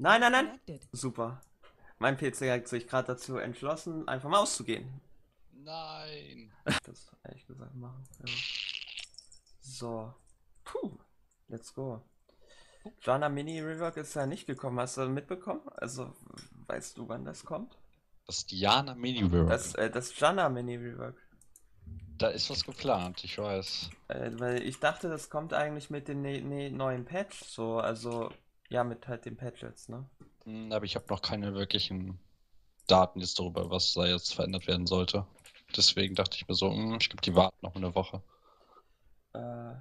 Nein, nein, nein. Super. Mein PC hat sich gerade dazu entschlossen, einfach mal auszugehen. Nein. Das ehrlich gesagt machen. Ja. So. Puh. Let's go. Jana Mini Rework ist ja nicht gekommen. Hast du mitbekommen? Also, weißt du, wann das kommt? Das Diana Mini Rework. Das, äh, das Jana Mini Rework. Da ist was geplant, ich weiß. Äh, weil ich dachte, das kommt eigentlich mit dem ne ne neuen Patch. So, also, ja, mit halt dem Patch jetzt, ne? Hm, Aber ich habe noch keine wirklichen Daten jetzt darüber, was da jetzt verändert werden sollte. Deswegen dachte ich mir so, hm, ich glaube, die warten noch eine Woche. Äh,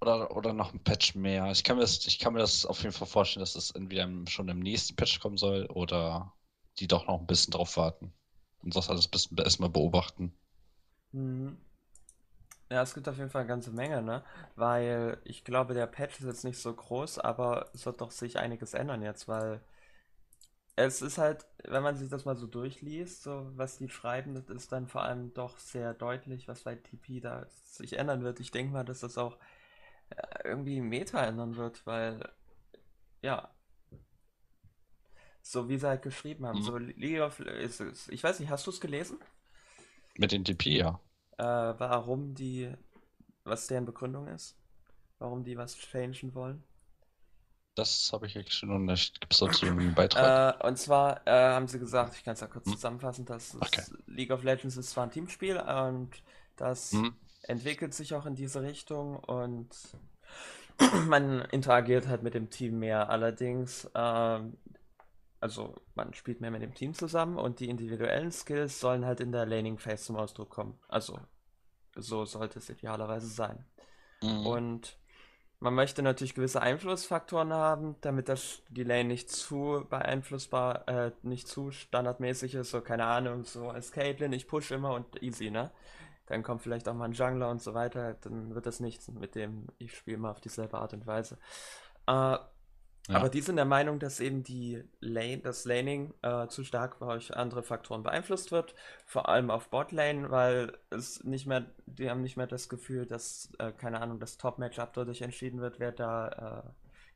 Oder, oder noch ein Patch mehr. Ich kann mir das, ich kann mir das auf jeden Fall vorstellen, dass das entweder schon im nächsten Patch kommen soll oder die doch noch ein bisschen drauf warten. Und das alles ein bisschen erstmal beobachten. Mhm. Ja, es gibt auf jeden Fall eine ganze Menge, ne? Weil ich glaube, der Patch ist jetzt nicht so groß, aber es wird doch sich einiges ändern jetzt, weil es ist halt, wenn man sich das mal so durchliest, so was die schreiben, das ist dann vor allem doch sehr deutlich, was bei TP da sich ändern wird. Ich denke mal, dass das auch äh, irgendwie Meta ändern wird, weil ja, so wie sie halt geschrieben haben, Mhm. so League of, ist, es- ich weiß nicht, hast du es gelesen? Mit den DP, ja. Äh, warum die, was deren Begründung ist, warum die was changen wollen. Das habe ich actually noch nicht. Gibt es dazu irgendwie einen Beitrag? Äh, und zwar äh, haben sie gesagt, ich kann es ja kurz Hm. zusammenfassen, dass Okay. League of Legends ist zwar ein Teamspiel und das Hm? entwickelt sich auch in diese Richtung und man interagiert halt mit dem Team mehr. Allerdings, ähm, also man spielt mehr mit dem Team zusammen und die individuellen Skills sollen halt in der Laning Phase zum Ausdruck kommen. Also so sollte es idealerweise sein. Mhm. Und man möchte natürlich gewisse Einflussfaktoren haben, damit das die Lane nicht zu beeinflussbar, äh, nicht zu standardmäßig ist. So, keine Ahnung, so als Caitlyn, ich push immer und easy, ne? Dann kommt vielleicht auch mal ein Jungler und so weiter. Dann wird das nichts mit dem, ich spiele immer auf dieselbe Art und Weise. Äh, aber die sind der Meinung, dass eben die Lane, das Laning äh, zu stark durch andere Faktoren beeinflusst wird, vor allem auf Botlane, weil es nicht mehr, die haben nicht mehr das Gefühl, dass, äh, keine Ahnung, das Top-Matchup dadurch entschieden wird, wer da, äh,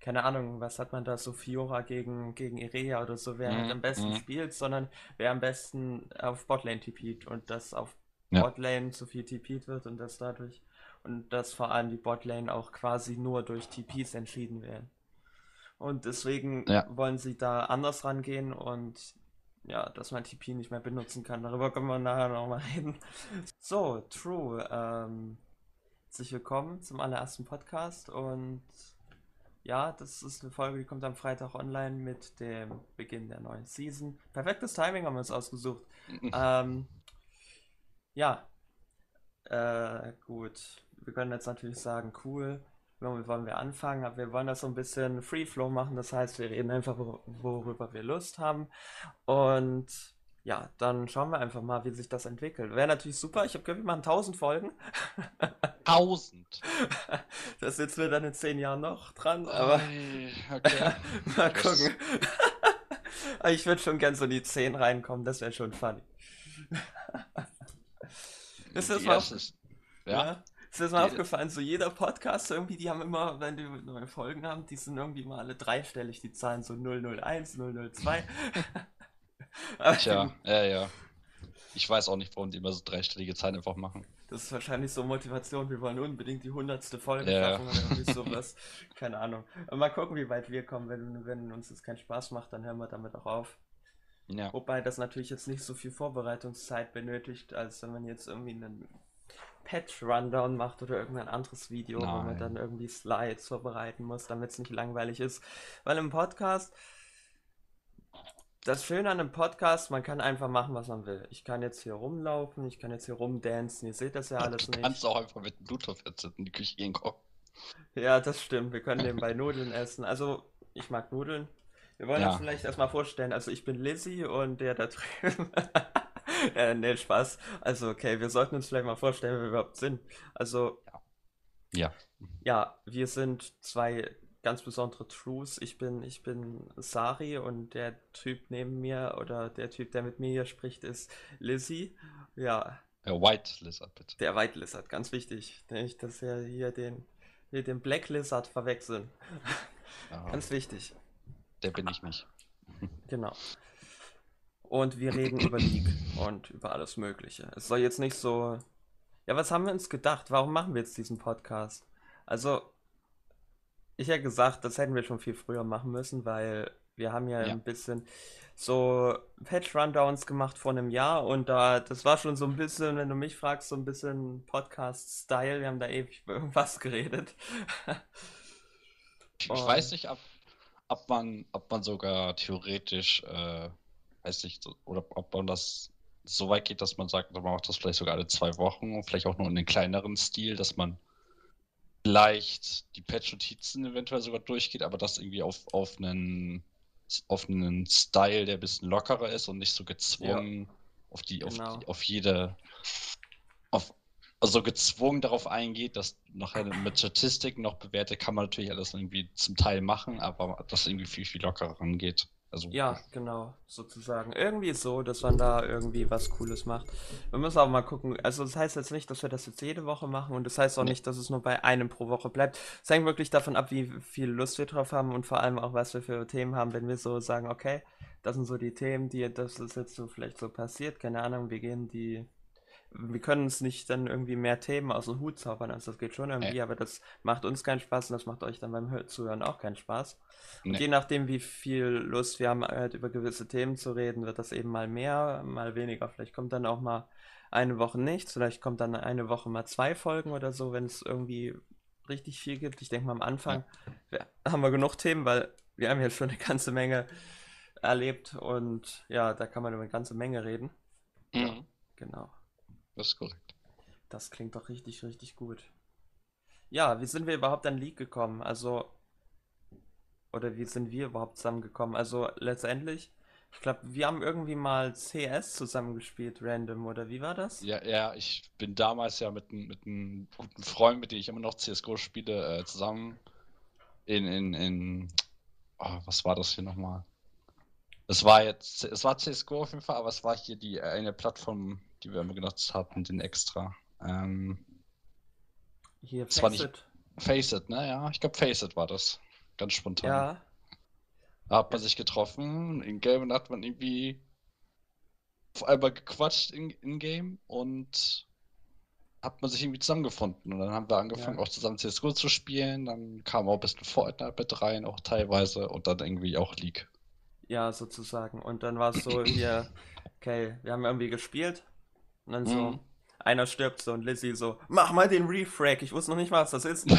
keine Ahnung, was hat man da, so Fiora gegen, gegen Irelia oder so, wer halt Mhm, am besten mhm. spielt, sondern wer am besten auf Botlane TP't und das auf Ja. Botlane zu viel TP't wird und das dadurch, und dass vor allem die Botlane auch quasi nur durch TPs entschieden werden. Und deswegen Ja. wollen sie da anders rangehen und ja, dass man TP nicht mehr benutzen kann. Darüber können wir nachher nochmal reden. So, True. Ähm, herzlich willkommen zum allerersten Podcast und ja, das ist eine Folge, die kommt am Freitag online mit dem Beginn der neuen Season. Perfektes Timing haben wir uns ausgesucht. Ähm, ja, äh, gut. Wir können jetzt natürlich sagen, cool, womit wollen wir anfangen? Aber wir wollen das so ein bisschen Free Flow machen. Das heißt, wir reden einfach, wor- worüber wir Lust haben. Und ja, dann schauen wir einfach mal, wie sich das entwickelt. Wäre natürlich super. Ich habe gehört, wir machen 1000 Folgen. 1000. Das sitzen wir dann in 10 Jahren noch dran. Aber okay. mal gucken. Ich würde schon gern so in die 10 reinkommen. Das wäre schon funny. Ist das ist- Ja. Ja. Ist das mal Die- aufgefallen? So jeder Podcast irgendwie, die haben immer, wenn die neue Folgen haben, die sind irgendwie mal alle dreistellig, die Zahlen so 001, 002. Aber Tja, ja, ja. Ich weiß auch nicht, warum die immer so dreistellige Zahlen einfach machen. Das ist wahrscheinlich so Motivation, wir wollen unbedingt die hundertste Folge Ja. schaffen oder irgendwie sowas. Keine Ahnung. Aber mal gucken, wie weit wir kommen. Wenn, wenn uns das keinen Spaß macht, dann hören wir damit auch auf. Ja. Wobei das natürlich jetzt nicht so viel Vorbereitungszeit benötigt, als wenn man jetzt irgendwie einen Patch-Rundown macht oder irgendein anderes Video, wo man Nein. dann irgendwie Slides vorbereiten muss, damit es nicht langweilig ist. Weil im Podcast, das Schöne an einem Podcast, man kann einfach machen, was man will. Ich kann jetzt hier rumlaufen, ich kann jetzt hier rumdancen, ihr seht das ja alles du nicht. kannst auch einfach mit dem Bluetooth-Headset in die Küche gehen kommen. Ja, das stimmt. Wir können nebenbei Nudeln essen. Also, ich mag Nudeln. Wir wollen Ja. uns vielleicht erstmal vorstellen. Also, ich bin Lizzie und der da drüben. äh, nee, Spaß. Also, okay, wir sollten uns vielleicht mal vorstellen, wer wir überhaupt sind. Also, Ja. ja, wir sind zwei ganz besondere Trues. Ich bin, ich bin Sari und der Typ neben mir oder der Typ, der mit mir hier spricht, ist Lizzie. Ja, Ja, White Lizard, bitte. der White Lizard, ganz wichtig. Nicht, dass wir hier den, hier den Black Lizard verwechseln. Ja, Ganz wichtig. der bin ich nicht. Genau. Und wir reden über League und über alles Mögliche. Es soll jetzt nicht so. Ja, was haben wir uns gedacht? Warum machen wir jetzt diesen Podcast? Also, ich hätte gesagt, das hätten wir schon viel früher machen müssen, weil wir haben ja, Ja. ein bisschen so Patch-Rundowns gemacht vor einem Jahr und da, das war schon so ein bisschen, wenn du mich fragst, so ein bisschen Podcast-Style. Wir haben da ewig über irgendwas geredet. Ich, weiß nicht, ob, ob man, ob man sogar theoretisch, äh, weiß nicht, oder ob man das so weit geht, dass man sagt, man macht das vielleicht sogar alle zwei Wochen und vielleicht auch nur in einem kleineren Stil, dass man vielleicht die Patch-Notizen eventuell sogar durchgeht, aber das irgendwie auf, auf einen, auf einen Style, der ein bisschen lockerer ist und nicht so gezwungen auf die, auf Genau. die, auf jede, auf, also gezwungen darauf eingeht, dass nachher mit Statistiken noch bewertet, kann man natürlich alles irgendwie zum Teil machen, aber das irgendwie viel, viel lockerer rangeht. Also, Ja, genau, sozusagen. Irgendwie so, dass man da irgendwie was Cooles macht. Wir müssen auch mal gucken. Also, das heißt jetzt nicht, dass wir das jetzt jede Woche machen und das heißt auch Nee. nicht, dass es nur bei einem pro Woche bleibt. Es hängt wirklich davon ab, wie viel Lust wir drauf haben und vor allem auch, was wir für Themen haben. Wenn wir so sagen, okay, das sind so die Themen, die, das ist jetzt so vielleicht so passiert, keine Ahnung, wir gehen die. Wir können uns nicht dann irgendwie mehr Themen aus dem Hut zaubern, also das geht schon irgendwie, Nee. aber das macht uns keinen Spaß und das macht euch dann beim Hör- Zuhören auch keinen Spaß. Und Nee. je nachdem, wie viel Lust wir haben, halt über gewisse Themen zu reden, wird das eben mal mehr, mal weniger. Vielleicht kommt dann auch mal eine Woche nichts, vielleicht kommt dann eine Woche mal zwei Folgen oder so, wenn es irgendwie richtig viel gibt. Ich denke mal am Anfang wir, haben wir genug Themen, weil wir haben ja schon eine ganze Menge erlebt und ja, da kann man über eine ganze Menge reden. Mhm. Genau. Das ist korrekt. Das klingt doch richtig, richtig gut. Ja, wie sind wir überhaupt an League gekommen? Also, oder wie sind wir überhaupt zusammengekommen? Also, letztendlich, ich glaube, wir haben irgendwie mal CS zusammengespielt, random, oder wie war das? Ja, ja, ich bin damals ja mit, einem- mit einem guten Freund, mit dem ich immer noch CSGO spiele, äh, zusammen in, in, in, oh, was war das hier nochmal? Es war jetzt, es war CSGO auf jeden Fall, aber es war hier die eine Plattform, die wir immer genutzt hatten, den extra. Ähm, Hier, Das war nicht- Faceit. Ne? Ja, ich glaube Faceit war das. Ganz spontan. Ja, Da hat man sich getroffen, in Game und hat man irgendwie auf einmal gequatscht in, in Game und hat man sich irgendwie zusammengefunden. Und dann haben wir angefangen, Ja. auch zusammen CSGO zu spielen. Dann kam auch ein bisschen Fortnite mit rein, auch teilweise. Und dann irgendwie auch League. ja, sozusagen. Und dann war es so hier, okay, wir haben irgendwie gespielt und dann so, Mhm. einer stirbt so und Lizzie so, mach mal den Refrag, ich wusste noch nicht mal, was das ist.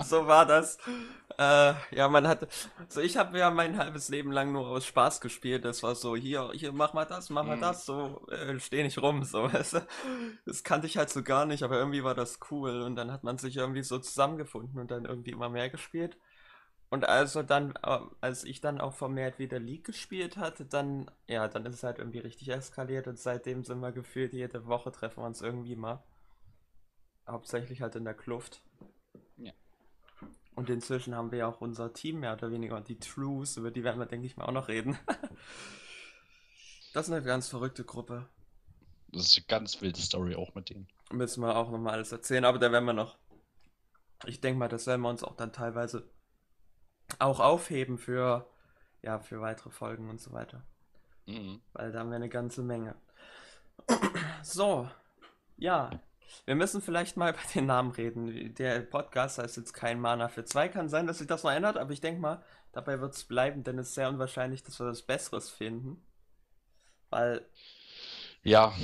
so war das. Äh, ja, man hat, so ich habe ja mein halbes Leben lang nur aus Spaß gespielt. Das war so, hier, hier, mach mal das, mach mal Mhm. das, so, äh, steh nicht rum, so, weißt du? Das kannte ich halt so gar nicht, aber irgendwie war das cool und dann hat man sich irgendwie so zusammengefunden und dann irgendwie immer mehr gespielt. Und also dann, äh, als ich dann auch vermehrt wieder League gespielt hatte, dann, ja, dann ist es halt irgendwie richtig eskaliert und seitdem sind wir gefühlt jede Woche treffen wir uns irgendwie mal. Hauptsächlich halt in der Kluft. Ja. Und inzwischen haben wir ja auch unser Team mehr oder weniger und die Trues, über die werden wir, denke ich mal, auch noch reden. Das ist eine ganz verrückte Gruppe. Das ist eine ganz wilde Story auch mit denen. Müssen wir auch nochmal alles erzählen, aber da werden wir noch. Ich denke mal, das werden wir uns auch dann teilweise auch aufheben für, ja, für weitere Folgen und so weiter. Mhm. Weil da haben wir eine ganze Menge. So, ja. Wir müssen vielleicht mal über den Namen reden. Der Podcast heißt jetzt kein Mana für zwei. Kann sein, dass sich das noch ändert, aber ich denke mal, dabei wird es bleiben, denn es ist sehr unwahrscheinlich, dass wir was Besseres finden. Weil, Ja,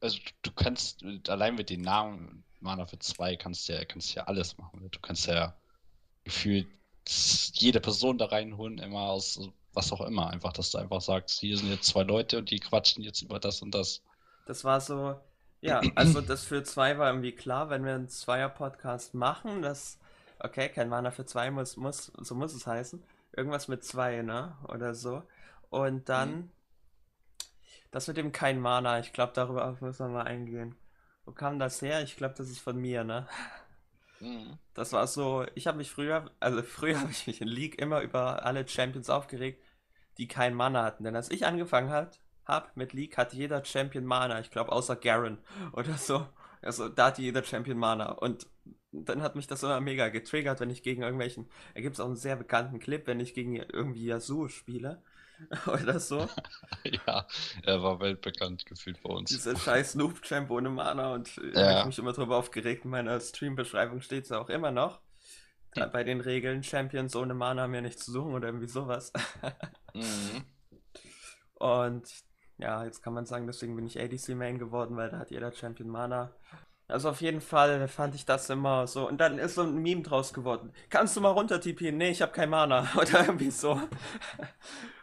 also du, kannst allein mit den Namen Mana für zwei kannst ja, kannst ja alles machen. Du kannst ja gefühlt jede Person da reinholen, immer aus was auch immer. Einfach, dass du einfach sagst, hier sind jetzt zwei Leute und die quatschen jetzt über das und das. das war so, ja, also das für zwei war irgendwie klar, wenn wir einen Zweier-Podcast machen, das, okay, kein Mana für zwei muss, muss, so muss es heißen. Irgendwas mit zwei, ne? Oder so. Und dann, Mhm. das mit dem kein Mana, ich glaube, darüber müssen wir mal eingehen. Wo kam das her? Ich glaube, das ist von mir, ne? Mhm. Das war so, ich habe mich früher, also früher habe ich mich in League immer über alle Champions aufgeregt, die kein Mana hatten. Denn als ich angefangen hat, hab mit League, hatte jeder Champion Mana. Ich glaube, außer Garen oder so. Also da hatte jeder Champion Mana. Und dann hat mich das immer mega getriggert, wenn ich gegen irgendwelchen. Da gibt es auch einen sehr bekannten Clip, wenn ich gegen irgendwie Yasuo spiele. Oder so. ja, er war weltbekannt gefühlt bei uns. Dieser scheiß Noob-Champ ohne Mana und äh, ja. habe mich immer drüber aufgeregt. In meiner Stream-Beschreibung steht es ja auch immer noch. Da, bei den Regeln Champions ohne Mana haben ja nichts zu suchen oder irgendwie sowas. mhm. Und ja, jetzt kann man sagen, deswegen bin ich ADC Main geworden, weil da hat jeder Champion Mana. Also auf jeden Fall fand ich das immer so. Und dann ist so ein Meme draus geworden. Kannst du mal runter TP? Nee, ich habe kein Mana. Oder irgendwie so.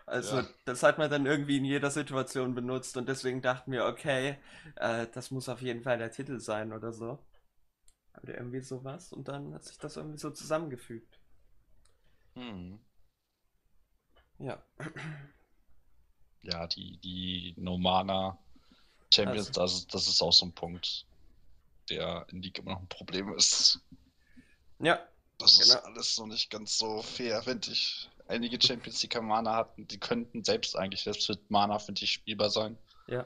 Also ja. das hat man dann irgendwie in jeder Situation benutzt und deswegen dachten wir, okay, äh, das muss auf jeden Fall der Titel sein oder so. Oder irgendwie sowas und dann hat sich das irgendwie so zusammengefügt. Hm. Ja. Ja, die, die Nomana Champions, also. das, das ist auch so ein Punkt, der in League immer noch ein Problem ist. Ja. Das ist genau. alles so nicht ganz so fair, finde ich. Einige Champions, die kein Mana hatten, die könnten selbst eigentlich, selbst mit Mana, finde ich, spielbar sein. Ja.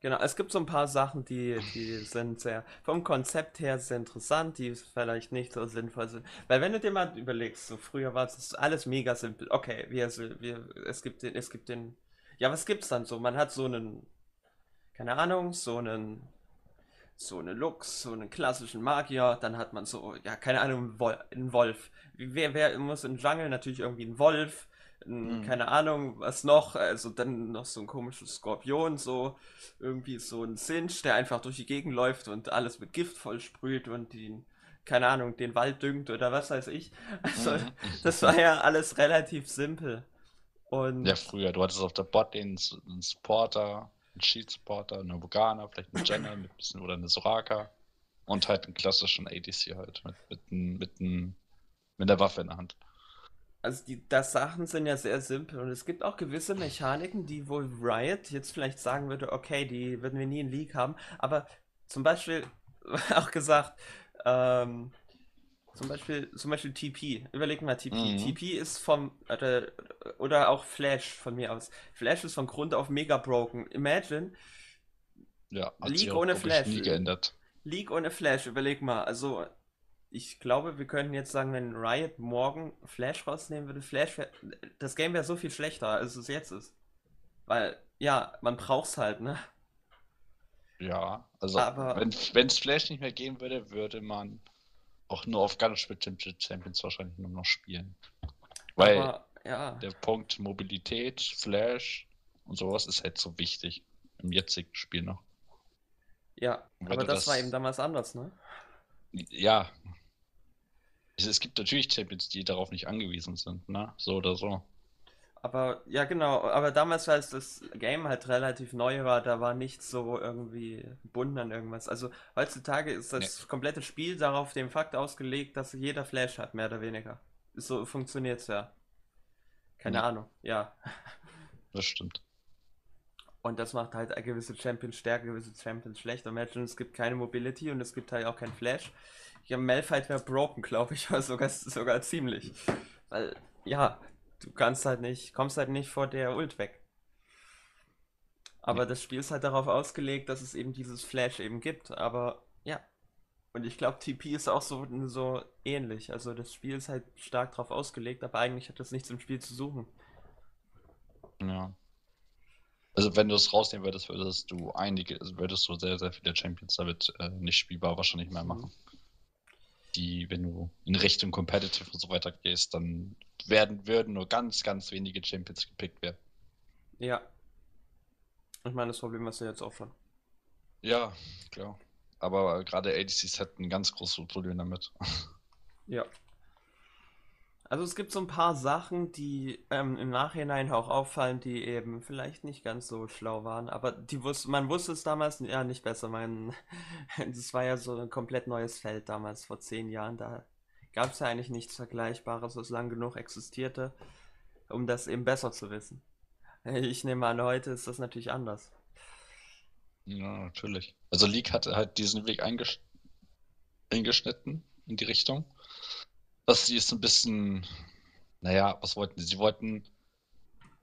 Genau, es gibt so ein paar Sachen, die, die sind sehr, vom Konzept her sehr interessant, die vielleicht nicht so sinnvoll sind. Weil wenn du dir mal überlegst, so früher war es alles mega simpel. Okay, wir, wir, es gibt den, es gibt den, ja, was gibt's dann so? Man hat so einen, keine Ahnung, so einen so eine Lux, so einen klassischen Magier, dann hat man so, ja, keine Ahnung, einen Wolf. Wer, wer muss in Jungle natürlich irgendwie einen Wolf, ein, mhm. keine Ahnung, was noch, also dann noch so ein komisches Skorpion, so irgendwie so ein Sinch, der einfach durch die Gegend läuft und alles mit Gift vollsprüht und den, keine Ahnung, den Wald düngt oder was weiß ich. Also, mhm. das war ja alles relativ simpel. Und ja, früher, du hattest auf der Bot den, den Supporter, einen Shield Supporter, eine Vogana, vielleicht eine Jenna mit bisschen oder eine Soraka. Und halt einen klassischen ADC halt mit, mit, mit, mit, mit der Waffe in der Hand. Also die das Sachen sind ja sehr simpel. Und es gibt auch gewisse Mechaniken, die wohl Riot jetzt vielleicht sagen würde, okay, die würden wir nie in League haben, aber zum Beispiel auch gesagt, ähm, zum Beispiel, zum Beispiel TP. Überleg mal TP. Mhm. TP ist vom, oder, oder auch Flash von mir aus. Flash ist von Grund auf mega broken. Imagine. Ja, League ohne Flash. Nie geändert. League ohne Flash, überleg mal. Also, ich glaube, wir könnten jetzt sagen, wenn Riot morgen Flash rausnehmen würde, Flash wär, das Game wäre so viel schlechter, als es jetzt ist. Weil, ja, man braucht's halt, ne? Ja, also Aber, wenn es Flash nicht mehr geben würde, würde man auch nur auf ganz bestimmte Champions wahrscheinlich nur noch spielen. Weil Aber, ja. der Punkt Mobilität, Flash und sowas ist halt so wichtig im jetzigen Spiel noch. Ja, aber das, das, war eben damals anders, ne? Ja. Es, es, gibt natürlich Champions, die darauf nicht angewiesen sind, ne? So oder so. Aber ja, genau. Aber damals, als das Game halt relativ neu war, da war nichts so irgendwie gebunden an irgendwas. Also heutzutage ist das nee. komplette Spiel darauf dem Fakt ausgelegt, dass jeder Flash hat, mehr oder weniger. So funktioniert es ja. Keine nee. Ahnung, ja. Das stimmt. Und das macht halt gewisse Champions stärker, gewisse Champions schlecht. Imagine, es gibt keine Mobility und es gibt halt auch kein Flash. Ja, Malphite wäre broken, glaube ich, sogar, sogar ziemlich. Weil, ja, du kannst halt nicht, kommst halt nicht vor der Ult weg. Aber das Spiel ist halt darauf ausgelegt, dass es eben dieses Flash eben gibt. Aber ja. Und ich glaube, TP ist auch so, so ähnlich. Also das Spiel ist halt stark darauf ausgelegt, aber eigentlich hat das nichts im Spiel zu suchen. Ja. Also wenn du es rausnehmen würdest, würdest du einige, also würdest du sehr, sehr viele Champions damit äh, nicht spielbar wahrscheinlich mehr machen. Mhm die, wenn du in Richtung Competitive und so weiter gehst, dann werden, würden nur ganz, ganz wenige Champions gepickt werden. Ja. Ich meine, das Problem hast du jetzt auch schon. Ja, klar. Aber gerade ADCs hätten ein ganz großes Problem damit. Ja. Also es gibt so ein paar Sachen, die ähm, im Nachhinein auch auffallen, die eben vielleicht nicht ganz so schlau waren, aber die wusste, man wusste es damals ja nicht besser. Man, das war ja so ein komplett neues Feld damals vor zehn Jahren. Da gab es ja eigentlich nichts Vergleichbares, was lang genug existierte, um das eben besser zu wissen. Ich nehme an, heute ist das natürlich anders. Ja, natürlich. Also League hatte halt diesen Weg eingesch eingeschnitten in die Richtung dass sie es ein bisschen, naja, was wollten sie? Sie wollten,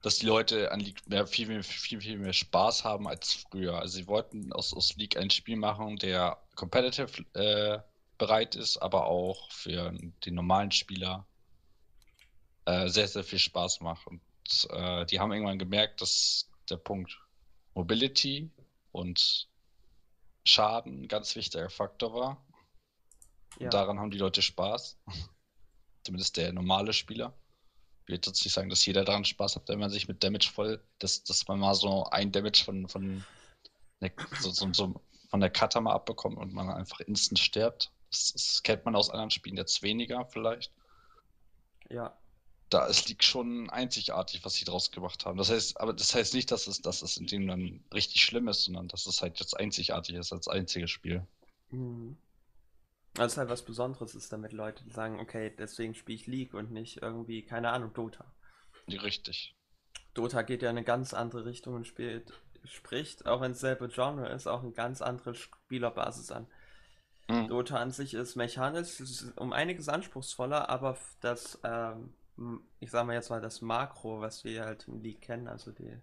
dass die Leute an League mehr, viel, viel, viel, viel mehr Spaß haben als früher. Also sie wollten aus, aus League ein Spiel machen, der competitive äh, bereit ist, aber auch für den normalen Spieler äh, sehr, sehr viel Spaß macht. Und äh, die haben irgendwann gemerkt, dass der Punkt Mobility und Schaden ein ganz wichtiger Faktor war. Ja. Und daran haben die Leute Spaß. Zumindest der normale Spieler. Ich würde jetzt nicht sagen, dass jeder daran Spaß hat, wenn man sich mit Damage voll, dass, dass man mal so ein Damage von, von, der, so, so, so von der Cutter mal abbekommt und man einfach instant stirbt. Das, das kennt man aus anderen Spielen jetzt weniger vielleicht. Ja. Da ist liegt schon einzigartig, was sie draus gemacht haben. Das heißt, aber das heißt nicht, dass es, dass es in dem dann richtig schlimm ist, sondern dass es halt jetzt einzigartig ist als einziges Spiel. Mhm. Also halt was Besonderes ist, damit Leute sagen, okay, deswegen spiele ich League und nicht irgendwie, keine Ahnung, Dota. Richtig. Dota geht ja in eine ganz andere Richtung und spielt, spricht, auch wenn es selbe Genre ist, auch eine ganz andere Spielerbasis an. Mhm. Dota an sich ist mechanisch ist um einiges anspruchsvoller, aber das, ähm, ich sag mal jetzt mal, das Makro, was wir halt im League kennen, also der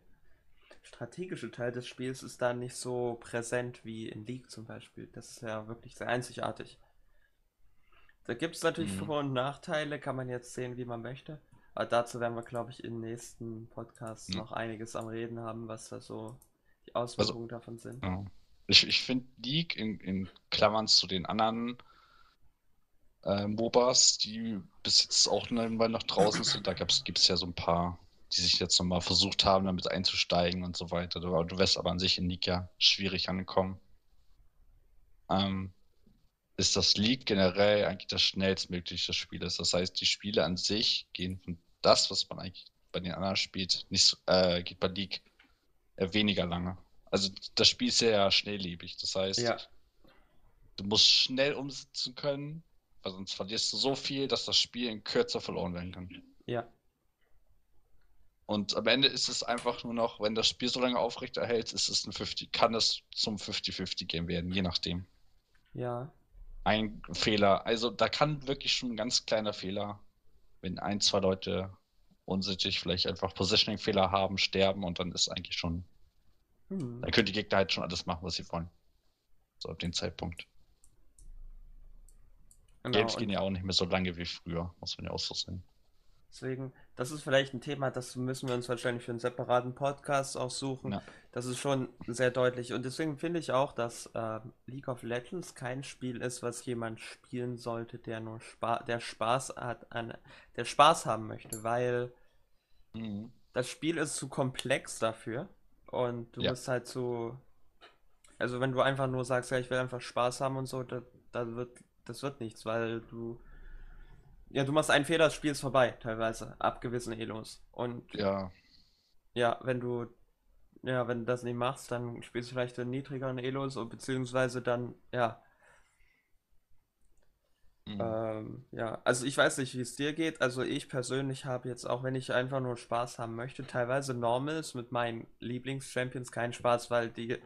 strategische Teil des Spiels, ist da nicht so präsent wie in League zum Beispiel. Das ist ja wirklich sehr einzigartig. Da gibt es natürlich mhm. Vor- und Nachteile, kann man jetzt sehen, wie man möchte. Aber dazu werden wir, glaube ich, im nächsten Podcast mhm. noch einiges am Reden haben, was da so die Auswirkungen also, davon sind. Ja. Ich, ich finde League in, in Klammern zu den anderen äh, MOBAs, die bis jetzt auch noch draußen sind, da gibt es ja so ein paar, die sich jetzt nochmal versucht haben, damit einzusteigen und so weiter. Du, du wirst aber an sich in League ja schwierig ankommen. Ähm, ist das League generell eigentlich das schnellstmögliche Spiel Das heißt, die Spiele an sich gehen von das, was man eigentlich bei den anderen spielt, nicht äh, geht bei League äh, weniger lange. Also das Spiel ist sehr schnelllebig. Das heißt, ja. du musst schnell umsetzen können, weil sonst verlierst du so viel, dass das Spiel in Kürze verloren werden kann. Ja. Und am Ende ist es einfach nur noch, wenn das Spiel so lange aufrecht erhält, ist es ein 50, kann es zum 50-50-Game werden, je nachdem. Ja ein Fehler. Also da kann wirklich schon ein ganz kleiner Fehler, wenn ein, zwei Leute unsittlich vielleicht einfach Positioning-Fehler haben, sterben und dann ist eigentlich schon. Hm. Dann können die Gegner halt schon alles machen, was sie wollen. So ab dem Zeitpunkt. Genau, Games gehen ja auch nicht mehr so lange wie früher, muss man ja auch so sehen. Deswegen, das ist vielleicht ein Thema, das müssen wir uns wahrscheinlich für einen separaten Podcast auch suchen. Ja. Das ist schon sehr deutlich. Und deswegen finde ich auch, dass äh, League of Legends kein Spiel ist, was jemand spielen sollte, der nur Spa der Spaß hat, an, der Spaß haben möchte, weil mhm. das Spiel ist zu komplex dafür. Und du ja. musst halt zu. Also wenn du einfach nur sagst, ja, ich will einfach Spaß haben und so, da, da wird, das wird nichts, weil du ja, du machst einen Fehler, das Spiel ist vorbei, teilweise, ab gewissen Elos. Und ja. Ja, wenn du ja, wenn du das nicht machst, dann spielst du vielleicht in niedrigeren Elos und beziehungsweise dann, ja. Mhm. Ähm, ja, also ich weiß nicht, wie es dir geht. Also ich persönlich habe jetzt, auch wenn ich einfach nur Spaß haben möchte, teilweise Normals mit meinen Lieblings-Champions keinen Spaß, weil die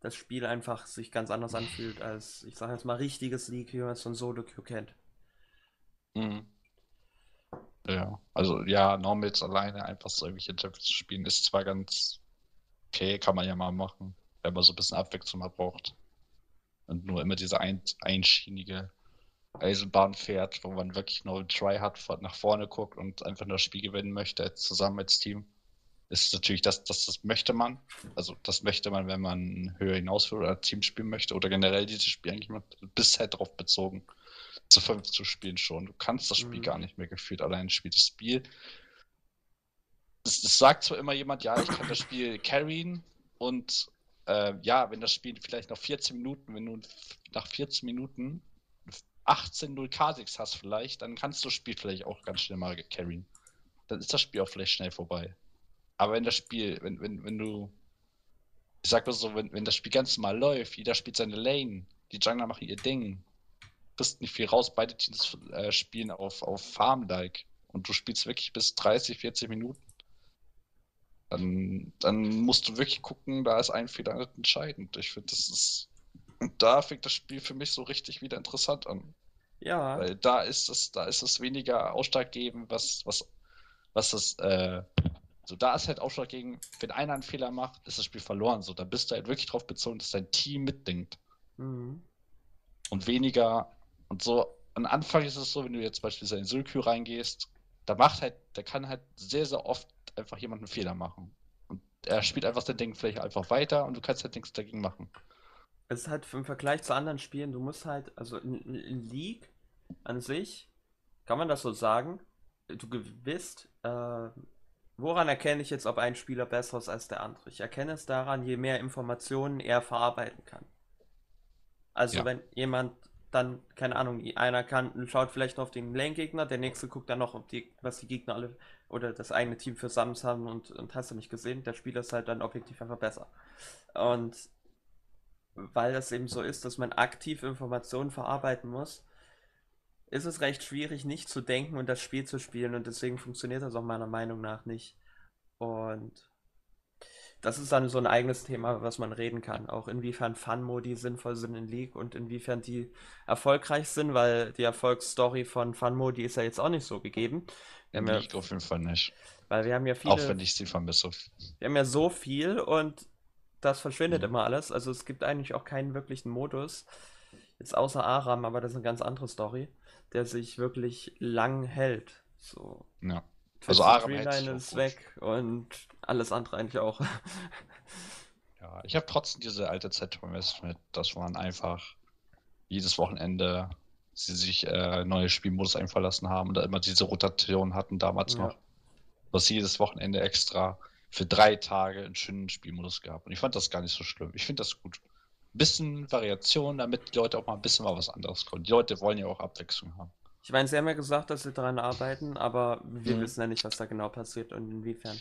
das Spiel einfach sich ganz anders anfühlt als, ich sage jetzt mal, richtiges League, wie man es von Solo Queue kennt. Mhm. Ja, also ja, Normals alleine einfach so irgendwelche zu spielen, ist zwar ganz okay, kann man ja mal machen, wenn man so ein bisschen Abwechslung mal braucht. Und nur immer diese ein, einschienige Eisenbahn fährt, wo man wirklich nur Try hat, nach vorne guckt und einfach nur das Spiel gewinnen möchte, zusammen als Team. Ist natürlich das, das, das möchte man. Also das möchte man, wenn man höher hinaus will oder Team spielen möchte oder generell dieses Spiel eigentlich bisher halt darauf bezogen zu fünf zu spielen schon. Du kannst das Spiel mhm. gar nicht mehr gefühlt allein spielen. Das Spiel. Es, es, sagt zwar immer jemand, ja, ich kann das Spiel carryen und äh, ja, wenn das Spiel vielleicht noch 14 Minuten, wenn du nach 14 Minuten 18-0 K6 hast vielleicht, dann kannst du das Spiel vielleicht auch ganz schnell mal carryen. Dann ist das Spiel auch vielleicht schnell vorbei. Aber wenn das Spiel, wenn, wenn, wenn du, ich sag mal so, wenn, wenn das Spiel ganz normal läuft, jeder spielt seine Lane, die Jungler machen ihr Ding, kriegst nicht viel raus. Beide Teams äh, spielen auf, auf Farm-like und du spielst wirklich bis 30, 40 Minuten. Dann, dann musst du wirklich gucken, da ist ein Fehler nicht entscheidend. Ich finde, das ist. Und da fängt das Spiel für mich so richtig wieder interessant an. Ja. Weil da ist es, da ist es weniger ausschlaggebend, was, was, was das, äh, so da ist halt ausschlaggebend, wenn einer einen Fehler macht, ist das Spiel verloren. So, da bist du halt wirklich drauf bezogen, dass dein Team mitdenkt. Mhm. und weniger und so. Am Anfang ist es so, wenn du jetzt beispielsweise in Sulkü reingehst, da macht halt, da kann halt sehr, sehr oft einfach jemand einen Fehler machen. Und er spielt einfach sein Ding vielleicht einfach weiter und du kannst halt nichts dagegen machen. Es ist halt im Vergleich zu anderen Spielen, du musst halt, also in, in League an sich, kann man das so sagen, du gewiss, äh, woran erkenne ich jetzt, ob ein Spieler besser ist als der andere? Ich erkenne es daran, je mehr Informationen er verarbeiten kann. Also Ja. wenn jemand dann, keine Ahnung, einer kann, schaut vielleicht auf den Lane-Gegner, der nächste guckt dann noch, die, was die Gegner alle oder das eigene Team für Sams haben und, und hast du nicht gesehen, der Spieler ist halt dann objektiv einfach besser. Und weil das eben so ist, dass man aktiv Informationen verarbeiten muss, ist es recht schwierig, nicht zu denken und das Spiel zu spielen und deswegen funktioniert das auch meiner Meinung nach nicht. Und das ist dann so ein eigenes Thema, was man reden kann. Auch inwiefern Fun-Modi sinnvoll sind in League und inwiefern die erfolgreich sind, weil die Erfolgsstory von Fun-Modi ist ja jetzt auch nicht so gegeben. In haben ja, League auf jeden Fall nicht. weil wir haben ja Auch viele, wenn ich sie vermisse. wir haben ja so viel und das verschwindet Mhm. immer alles. Also es gibt eigentlich auch keinen wirklichen Modus, jetzt außer Aram, aber das ist eine ganz andere Story, der sich wirklich lang hält. So. Ja. Also auch ist weg und alles andere eigentlich auch. Ja, ich habe trotzdem diese alte Zeit vermisst, mit, dass man einfach jedes Wochenende sie sich äh, neue Spielmodus einfallen lassen haben und da immer diese Rotation hatten damals Ja. noch. Was jedes Wochenende extra für drei Tage einen schönen Spielmodus gehabt. Und ich fand das gar nicht so schlimm. Ich finde das gut. Ein bisschen Variation, damit die Leute auch mal ein bisschen mal was anderes können. Die Leute wollen ja auch Abwechslung haben. Ich meine, sie haben ja gesagt, dass sie daran arbeiten, aber wir Mhm. wissen ja nicht, was da genau passiert und inwiefern.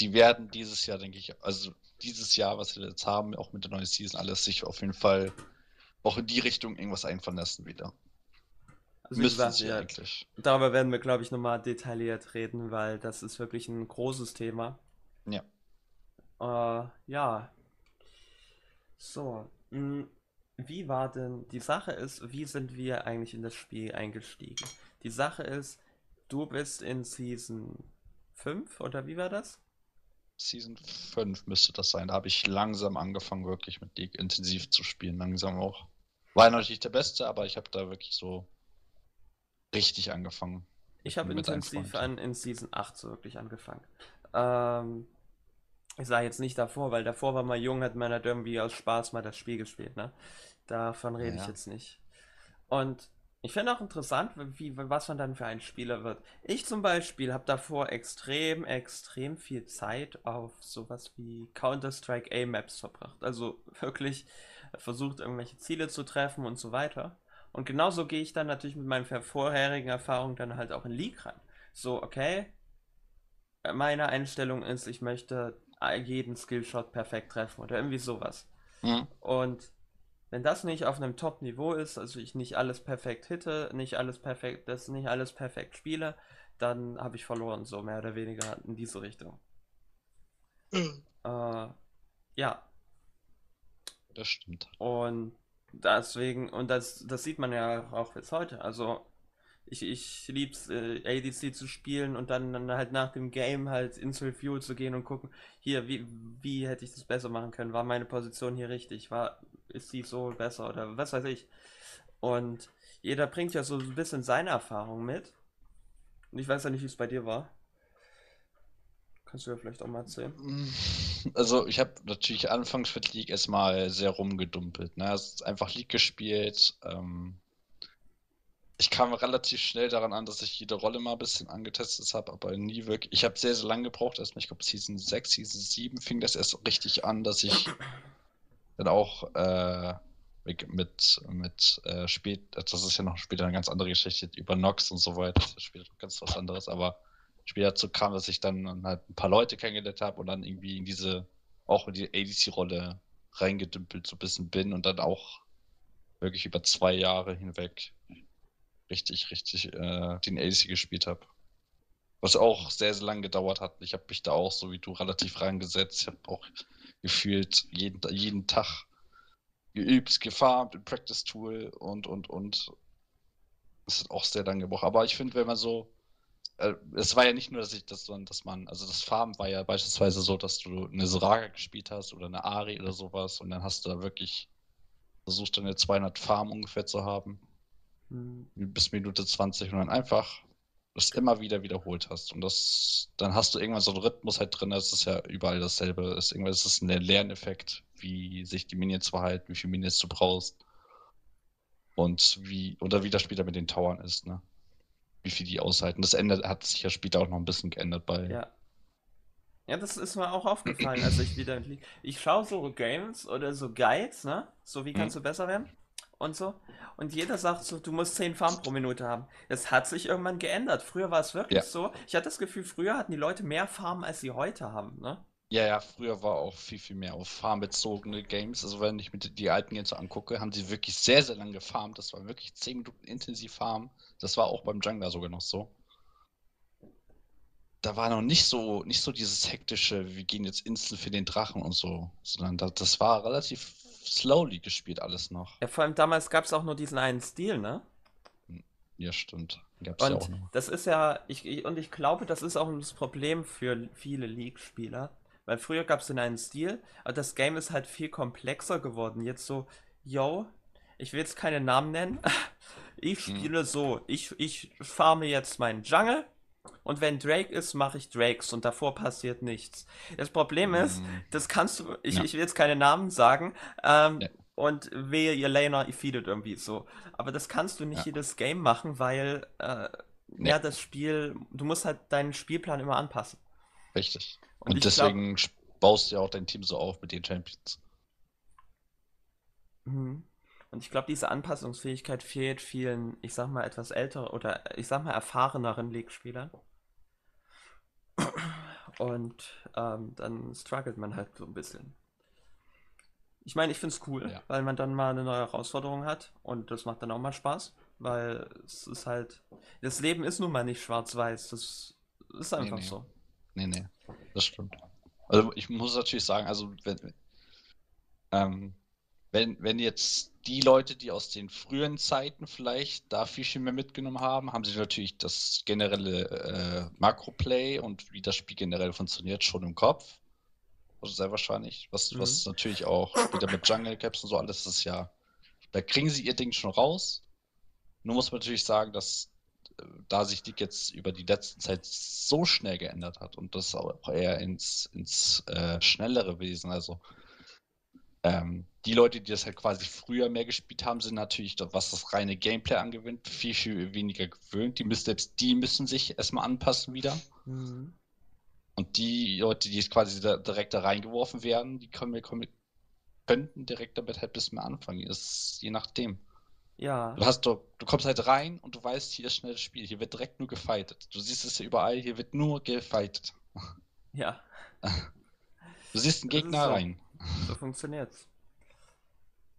Die werden dieses Jahr, denke ich, also dieses Jahr, was wir jetzt haben, auch mit der neuen Season, alles sich auf jeden Fall auch in die Richtung irgendwas einfallen lassen wieder. Also wie Müssten gesagt, sie ja, eigentlich. darüber werden wir, glaube ich, nochmal detailliert reden, weil das ist wirklich ein großes Thema. Ja. Äh, ja. So. mh, Wie war denn, die Sache ist, wie sind wir eigentlich in das Spiel eingestiegen? Die Sache ist, du bist in Season 5 oder wie war das? Season 5 müsste das sein. Da habe ich langsam angefangen, wirklich mit League intensiv zu spielen. Langsam auch. War natürlich nicht der Beste, aber ich habe da wirklich so richtig angefangen. Ich habe intensiv an, in Season 8 so wirklich angefangen. Ähm, ich sage jetzt nicht davor, weil davor war man jung, hat man halt irgendwie aus Spaß mal das Spiel gespielt, ne? Davon rede ich Ja. jetzt nicht. Und ich finde auch interessant, wie, was man dann für ein Spieler wird. Ich zum Beispiel habe davor extrem, extrem viel Zeit auf sowas wie Counter-Strike A-Maps verbracht. Also wirklich versucht, irgendwelche Ziele zu treffen und so weiter. Und genauso gehe ich dann natürlich mit meinen vorherigen Erfahrungen dann halt auch in League rein. So, okay, meine Einstellung ist, ich möchte jeden Skillshot perfekt treffen oder irgendwie sowas. Mhm. Und wenn das nicht auf einem Top-Niveau ist, also ich nicht alles perfekt hitte, nicht alles perfekt, das nicht alles perfekt spiele, dann habe ich verloren, so mehr oder weniger in diese Richtung. Äh, ja, Das stimmt. und deswegen, und das, das sieht man ja auch bis heute. Also, ich, ich lieb's, äh, ADC zu spielen und dann, dann halt nach dem Game halt ins Review zu gehen und gucken, hier, wie, wie hätte ich das besser machen können? War meine Position hier richtig? War, ist die so besser oder was weiß ich? Und jeder bringt ja so ein bisschen seine Erfahrung mit. Und ich weiß ja nicht, wie es bei dir war. Kannst du ja vielleicht auch mal erzählen. Also ich habe natürlich anfangs mit League erstmal sehr rumgedumpelt. Ne? Einfach League gespielt. Ähm, ich kam relativ schnell daran an, dass ich jede Rolle mal ein bisschen angetestet habe, aber nie wirklich. Ich habe sehr, sehr lange gebraucht. Erstmal, ich glaube, Season 6, Season 7 fing das erst richtig an, dass ich dann auch äh, mit, mit, äh, spät, das ist ja noch später eine ganz andere Geschichte über Nox und so weiter. Das ist später ganz was anderes, aber später dazu kam, dass ich dann halt ein paar Leute kennengelernt habe und dann irgendwie in diese, auch in die ADC-Rolle reingedümpelt so ein bisschen bin und dann auch wirklich über zwei Jahre hinweg richtig, richtig äh, den ADC gespielt habe. Was auch sehr, sehr lange gedauert hat. Ich habe mich da auch, so wie du, relativ reingesetzt. Ich habe auch gefühlt jeden, jeden Tag geübt, gefarmt im Practice-Tool und, und, und. Das hat auch sehr lange gebraucht. Aber ich finde, wenn man so äh, es war ja nicht nur, dass ich das, sondern dass man, also das Farben war ja beispielsweise so, dass du eine Soraka gespielt hast oder eine Ari oder sowas und dann hast du da wirklich versuchst deine 200 Farm ungefähr zu haben. Hm. Bis Minute 20 und dann einfach das immer wieder wiederholt hast. Und das, dann hast du irgendwann so einen Rhythmus halt drin, das ist ja überall dasselbe. Ist irgendwann ist es ein Lerneffekt, wie sich die Minions verhalten, wie viele Minions du brauchst. Und wie, oder wie das später mit den Towern ist, ne? Wie viel die aushalten. Das ändert, hat sich ja später auch noch ein bisschen geändert bei. Ja. Ja, das ist mir auch aufgefallen, als ich wieder. Ich schaue so Games oder so Guides, ne? So, wie kannst Mhm. du besser werden? Und so. Und jeder sagt so, du musst 10 Farben pro Minute haben. Das hat sich irgendwann geändert. Früher war es wirklich Ja. so. Ich hatte das Gefühl, früher hatten die Leute mehr Farben, als sie heute haben, ne? Ja, ja, früher war auch viel, viel mehr auf farmbezogene Games. Also wenn ich mir die- alten Games so angucke, haben sie wirklich sehr, sehr lange gefarmt. Das war wirklich 10 Minuten intensiv farmen. Das war auch beim Jungler sogar noch so. Da war noch nicht so, nicht so dieses hektische, wir gehen jetzt instant für den Drachen und so, sondern da, das war relativ slowly gespielt alles noch. Ja, vor allem damals gab es auch nur diesen einen Stil, ne? Ja, stimmt. Gab's ja Und auch noch. das ist ja, ich, ich- und ich glaube, das ist auch das Problem für viele League-Spieler. Weil früher gab es den einen Stil, aber das Game ist halt viel komplexer geworden. Jetzt so, yo, ich will jetzt keine Namen nennen. Ich Mhm. spiele so, ich, ich farme jetzt meinen Jungle und wenn Drake ist, mache ich Drakes und davor passiert nichts. Das Problem ist, Mm, das kannst du, ich, Ja. ich will jetzt keine Namen sagen, ähm, Ja. und wehe, ihr Laner, ihr feedet irgendwie so. Aber das kannst du nicht Ja. jedes Game machen, weil, äh, Nee. ja, das Spiel, du musst halt deinen Spielplan immer anpassen. Richtig. Und Und glaub- deswegen sp- baust du ja auch dein Team so auf mit den Champions. Mhm. Und ich glaube, diese Anpassungsfähigkeit fehlt vielen, ich sag mal, etwas älteren oder ich sag mal erfahreneren League-Spielern. Und ähm, dann struggelt man halt so ein bisschen. Ich meine, ich finde es cool, Ja. weil man dann mal eine neue Herausforderung hat und das macht dann auch mal Spaß, weil es ist halt, das Leben ist nun mal nicht schwarz-weiß, das ist einfach nee. so. Nee, nee, das stimmt. Also ich muss natürlich sagen, also wenn, ähm, wenn, wenn jetzt die Leute, die aus den frühen Zeiten vielleicht da viel, viel mehr mitgenommen haben, haben sie natürlich das generelle äh, Makroplay und wie das Spiel generell funktioniert schon im Kopf. Also sehr wahrscheinlich. Was, Mhm. was natürlich auch wieder mit Jungle Caps und so alles ist ja, da kriegen sie ihr Ding schon raus. Nur muss man natürlich sagen, dass äh, da sich die jetzt über die letzte Zeit so schnell geändert hat und das auch eher ins, ins äh, schnellere Wesen, also ähm, die Leute, die das halt quasi früher mehr gespielt haben, sind natürlich, was das reine Gameplay angewinnt, viel, viel weniger gewöhnt. Die müssen, selbst die müssen sich erstmal anpassen wieder. Mhm. Und die Leute, die jetzt quasi da, direkt da reingeworfen werden, die können, können, könnten direkt damit halt ein bisschen mehr anfangen. Ist je nachdem. Ja, Du hast doch, du kommst halt rein und du weißt, hier ist schnell das Spiel, hier wird direkt nur gefightet. Du siehst es ja überall, hier wird nur gefightet. ja, Du siehst einen Gegner so. rein. So funktioniert's.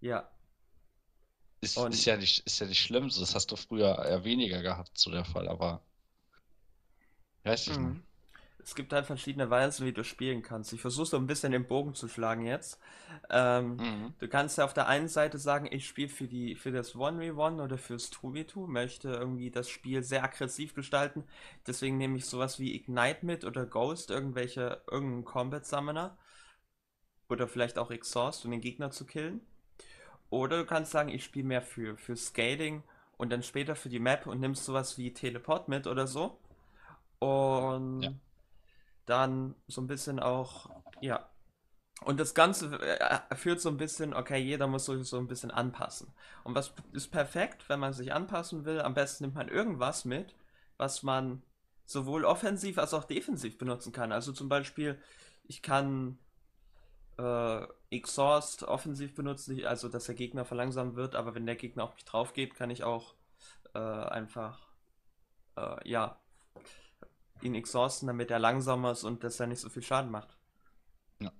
Ja, Ist, ist ja nicht, ist ja nicht schlimm, so, das hast du früher eher weniger gehabt, so der Fall, aber weiß ich Mhm. nicht. Es gibt halt verschiedene Weisen, wie du spielen kannst. Ich versuche so ein bisschen den Bogen zu schlagen jetzt. Ähm, Mhm. du kannst ja auf der einen Seite sagen, ich spiele für die, für das 1v1 oder fürs 2v2, möchte irgendwie das Spiel sehr aggressiv gestalten. Deswegen nehme ich sowas wie Ignite mit oder Ghost, irgendwelche, irgendeinen Combat Summoner. Oder vielleicht auch Exhaust, um den Gegner zu killen. Oder du kannst sagen, ich spiele mehr für, für Scaling und dann später für die Map und nimmst sowas wie Teleport mit oder so. Und Ja. dann so ein bisschen auch, ja. Und das Ganze äh, führt so ein bisschen, okay, jeder muss sich so ein bisschen anpassen. Und was ist perfekt, wenn man sich anpassen will? Am besten nimmt man irgendwas mit, was man sowohl offensiv als auch defensiv benutzen kann. Also zum Beispiel, ich kann äh, Exhaust offensiv benutzen, also dass der Gegner verlangsamt wird, aber wenn der Gegner auf mich drauf geht, kann ich auch äh, einfach, äh, ja, ihn exhausten, damit er langsamer ist und dass er nicht so viel Schaden macht. Ja.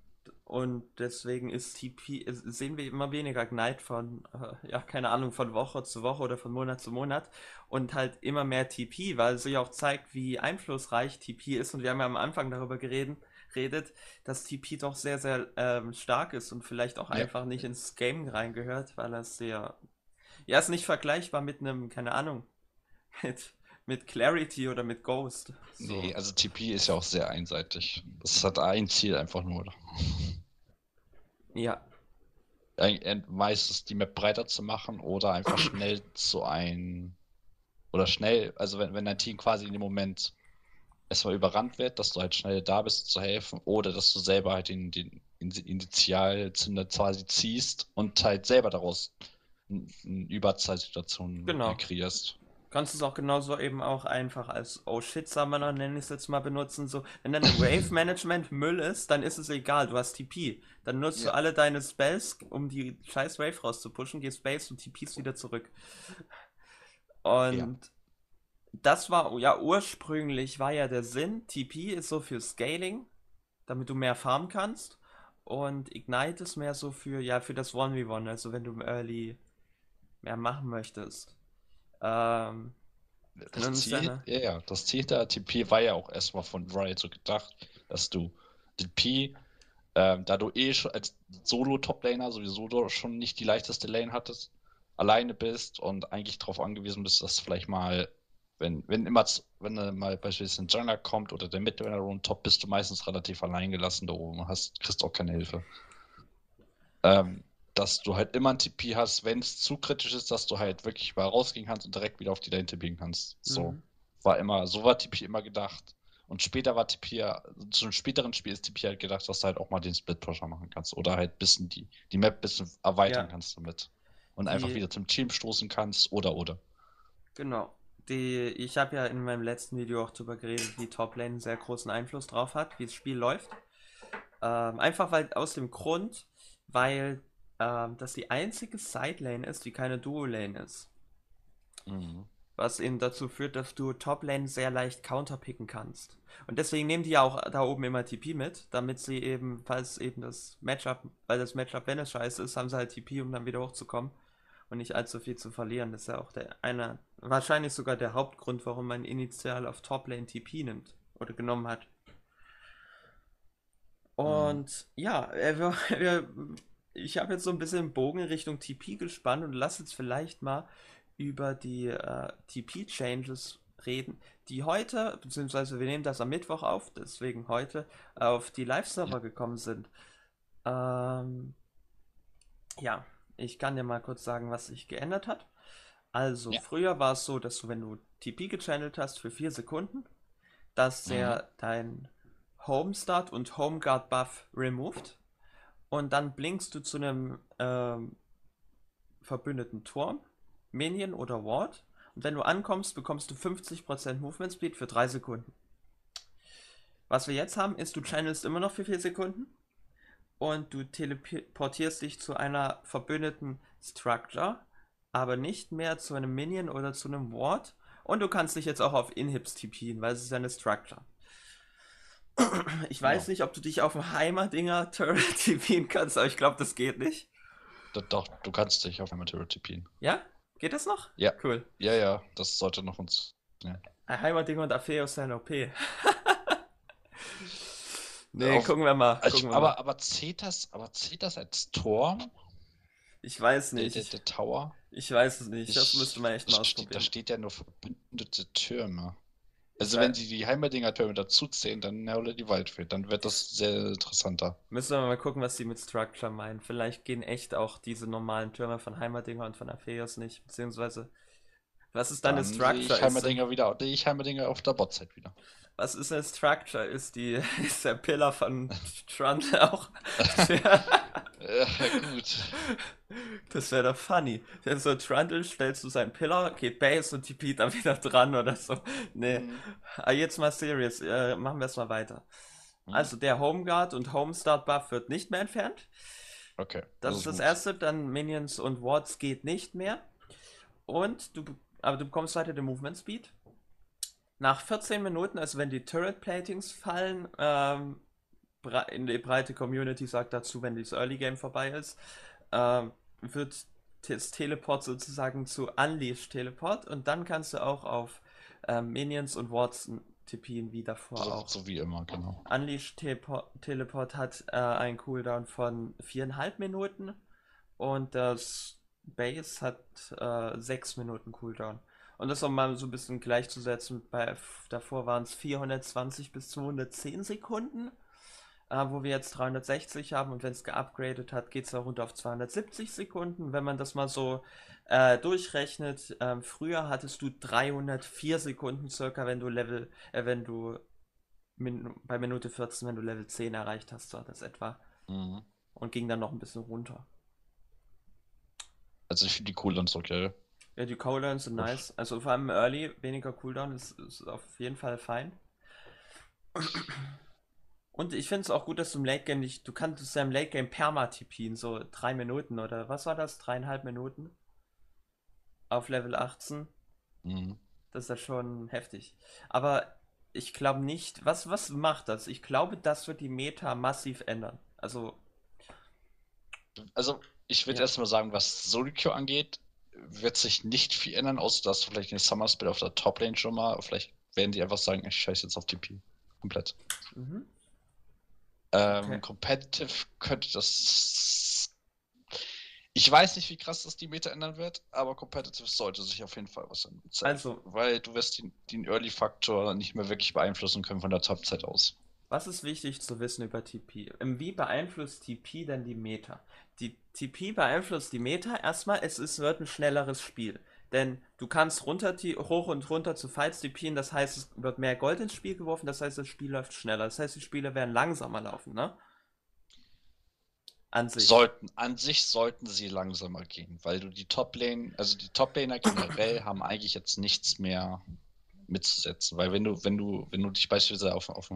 Und deswegen ist TP, sehen wir immer weniger Ignite von, äh, ja, keine Ahnung, von Woche zu Woche oder von Monat zu Monat und halt immer mehr TP, weil es sich auch zeigt, wie einflussreich TP ist. Und wir haben ja am Anfang darüber geredet, redet, dass TP doch sehr, sehr ähm, stark ist und vielleicht auch Ja. einfach nicht ins Game reingehört, weil er sehr, ja, ist nicht vergleichbar mit einem, keine Ahnung, mit, mit Clarity oder mit Ghost. So. Nee, also TP ist ja auch sehr einseitig. Das hat ein Ziel einfach nur. Ja. meistens die Map breiter zu machen oder einfach schnell zu ein oder schnell, also wenn, wenn dein Team quasi in dem Moment erstmal überrannt wird, dass du halt schnell da bist zu helfen oder dass du selber halt den, den Initialzünder quasi ziehst und halt selber daraus eine Überzahlsituation genau. kreierst kannst du es auch genauso eben auch einfach als Oh shit Summoner, nenne ich es jetzt mal, benutzen. So, wenn dein Wave Management Müll ist, dann ist es egal, du hast TP. Dann nutzt ja. du alle deine Spells, um die scheiß Wave rauszupushen, gehst Base und TPst wieder zurück. Und ja. Das war, ja, ursprünglich war ja der Sinn, TP ist so für Scaling, damit du mehr farmen kannst. Und Ignite ist mehr so für, ja, für das 1v1, also wenn du im Early mehr machen möchtest. Ähm, das Ziel, ja, ja, das Ziel der TP war ja auch erstmal von Riot so gedacht, dass du TP, ähm, da du eh schon als Solo-Top-Laner sowieso schon nicht die leichteste Lane hattest, alleine bist und eigentlich darauf angewiesen bist, dass vielleicht mal, wenn, wenn immer, wenn mal beispielsweise ein Jungler kommt oder der Midlaner und Top, bist du meistens relativ allein gelassen da oben und hast, kriegst auch keine Hilfe. Ähm, dass du halt immer ein TP hast, wenn es zu kritisch ist, dass du halt wirklich mal rausgehen kannst und direkt wieder auf die Lane tippen kannst. So mhm. war immer, so war TP immer gedacht. Und später war TP, zu einem späteren Spiel ist TP halt gedacht, dass du halt auch mal den Split-Pusher machen kannst. Oder halt ein bisschen die, die Map ein bisschen erweitern ja. kannst damit. Und die... einfach wieder zum Team stoßen kannst oder oder. Genau. Die, ich habe ja in meinem letzten Video auch darüber geredet, wie Top-Lane einen sehr großen Einfluss drauf hat, wie das Spiel läuft. Ähm, einfach weil aus dem Grund, weil ähm, dass die einzige Side-Lane ist, die keine Duo-Lane ist. Mhm. Was eben dazu führt, dass du Top-Lane sehr leicht counterpicken kannst. Und deswegen nehmen die ja auch da oben immer TP mit, damit sie eben, falls eben das Matchup, weil das Matchup, wenn es scheiße ist, haben sie halt TP, um dann wieder hochzukommen und nicht allzu viel zu verlieren. Das ist ja auch der einer, wahrscheinlich sogar der Hauptgrund, warum man initial auf Top-Lane TP nimmt oder genommen hat. Und mhm. ja, wir, wir ich habe jetzt so ein bisschen Bogen Richtung TP gespannt und lass jetzt vielleicht mal über die äh, TP-Changes reden, die heute, beziehungsweise wir nehmen das am Mittwoch auf, deswegen heute, auf die Live-Server gekommen sind. Ähm, ja, ich kann dir mal kurz sagen, was sich geändert hat. Also, ja. früher war es so, dass du, wenn du TP gechannelt hast für 4 Sekunden, dass der mhm. dein Homestart und Homeguard Buff removed und dann blinkst du zu einem ähm, verbündeten Turm, Minion oder Ward. Und wenn du ankommst, bekommst du 50% Movement Speed für 3 Sekunden. Was wir jetzt haben, ist, du channelst immer noch für 4 Sekunden und du teleportierst dich zu einer verbündeten Structure, aber nicht mehr zu einem Minion oder zu einem Ward. Und du kannst dich jetzt auch auf Inhibs TPen, weil es ist eine Structure. Ich weiß ja. nicht, ob du dich auf dem Heimerdinger Turret TPen kannst, aber ich glaube, das geht nicht. Doch, du kannst dich auf Heimer Turret TPen. Ja? Geht das noch? Ja. Cool. Ja, ja, das sollte noch uns. Ja. Heimerdinger und Apheus sind OP. nee, auf, gucken wir mal. Also gucken wir aber, mal. aber zählt das, aber zählt das als Turm? Ich weiß nicht. Der, der, der Tower? Ich weiß es nicht. Das müsste man echt mal ausprobieren. Da steht ja nur verbündete Türme. Also wenn sie die Heimerdinger Türme dazuzählen, dann oder die Waldfeld, dann wird das sehr interessanter. Müssen wir mal gucken, was sie mit Structure meinen. Vielleicht gehen echt auch diese normalen Türme von Heimerdinger und von Apheus nicht, beziehungsweise was ist dann, dann eine Structure? Ich Heimerdinger wieder, ich Heimerdinger auf der Botzeit wieder. Was ist eine Structure? Ist die ist der Pillar von Trump auch? ja, gut. Das wäre doch funny. Der so Trundle stellst du seinen Pillar, geht Base und TP dann wieder dran oder so. Nee. Mhm. Ah, jetzt mal serious. Äh, machen wir es mal weiter. Mhm. Also der Homeguard und Homestart Buff wird nicht mehr entfernt. Okay. Das, das ist das erste. Dann Minions und Wards geht nicht mehr. Und du, aber du bekommst weiter den Movement Speed. Nach 14 Minuten, also wenn die Turret Platings fallen, ähm, in die breite Community sagt dazu, wenn das Early Game vorbei ist, äh, wird das Teleport sozusagen zu Unleash Teleport und dann kannst du auch auf äh, Minions und Wards tippen wie davor so, auch. So wie immer, genau. Unleash Teleport, Teleport hat äh, einen Cooldown von viereinhalb Minuten und das Base hat äh, sechs Minuten Cooldown. Und das auch mal so ein bisschen gleichzusetzen, bei, davor waren es 420 bis 210 Sekunden. äh, wo wir jetzt 360 haben und wenn es geupgradet hat, geht es auch runter auf 270 Sekunden. Wenn man das mal so äh, durchrechnet, äh, früher hattest du 304 Sekunden circa, wenn du Level, äh, wenn du min bei Minute 14, wenn du Level 10 erreicht hast, war das etwa. Mhm. Und ging dann noch ein bisschen runter. Also ich finde die Cooldowns okay. Ja, die Cooldowns sind nice. Also vor allem Early, weniger Cooldown ist, ist auf jeden Fall fein. Und ich finde es auch gut, dass du im Late Game nicht, du kannst ja im Late Game perma-TPen, so drei Minuten oder was war das? Dreieinhalb Minuten? Auf Level 18. Mhm. Das ist ja schon heftig. Aber ich glaube nicht, was, was macht das? Ich glaube, das wird die Meta massiv ändern. Also. Also, ich würde ja. erstmal sagen, was Solykyo angeht, wird sich nicht viel ändern, außer dass du vielleicht den Summer Spell auf der Top Lane schon mal, vielleicht werden die einfach sagen, ich scheiße jetzt auf TP. Komplett. Mhm. Ähm, okay. Competitive könnte das. Ich weiß nicht, wie krass das die Meta ändern wird, aber Competitive sollte sich auf jeden Fall was ändern. Also. Weil du wirst den, den Early-Faktor nicht mehr wirklich beeinflussen können von der Top-Zeit aus. Was ist wichtig zu wissen über TP? Wie beeinflusst TP denn die Meta? Die TP beeinflusst die Meta erstmal, es ist, wird ein schnelleres Spiel. Denn du kannst runter, hoch und runter zu Fights TPen, das heißt, es wird mehr Gold ins Spiel geworfen, das heißt, das Spiel läuft schneller. Das heißt, die Spiele werden langsamer laufen, ne? An sich. Sollten, an sich sollten sie langsamer gehen, weil du die Top-Lane, also die Top-Laner generell haben eigentlich jetzt nichts mehr mitzusetzen. Weil wenn du, wenn du, wenn du dich beispielsweise auf, auf,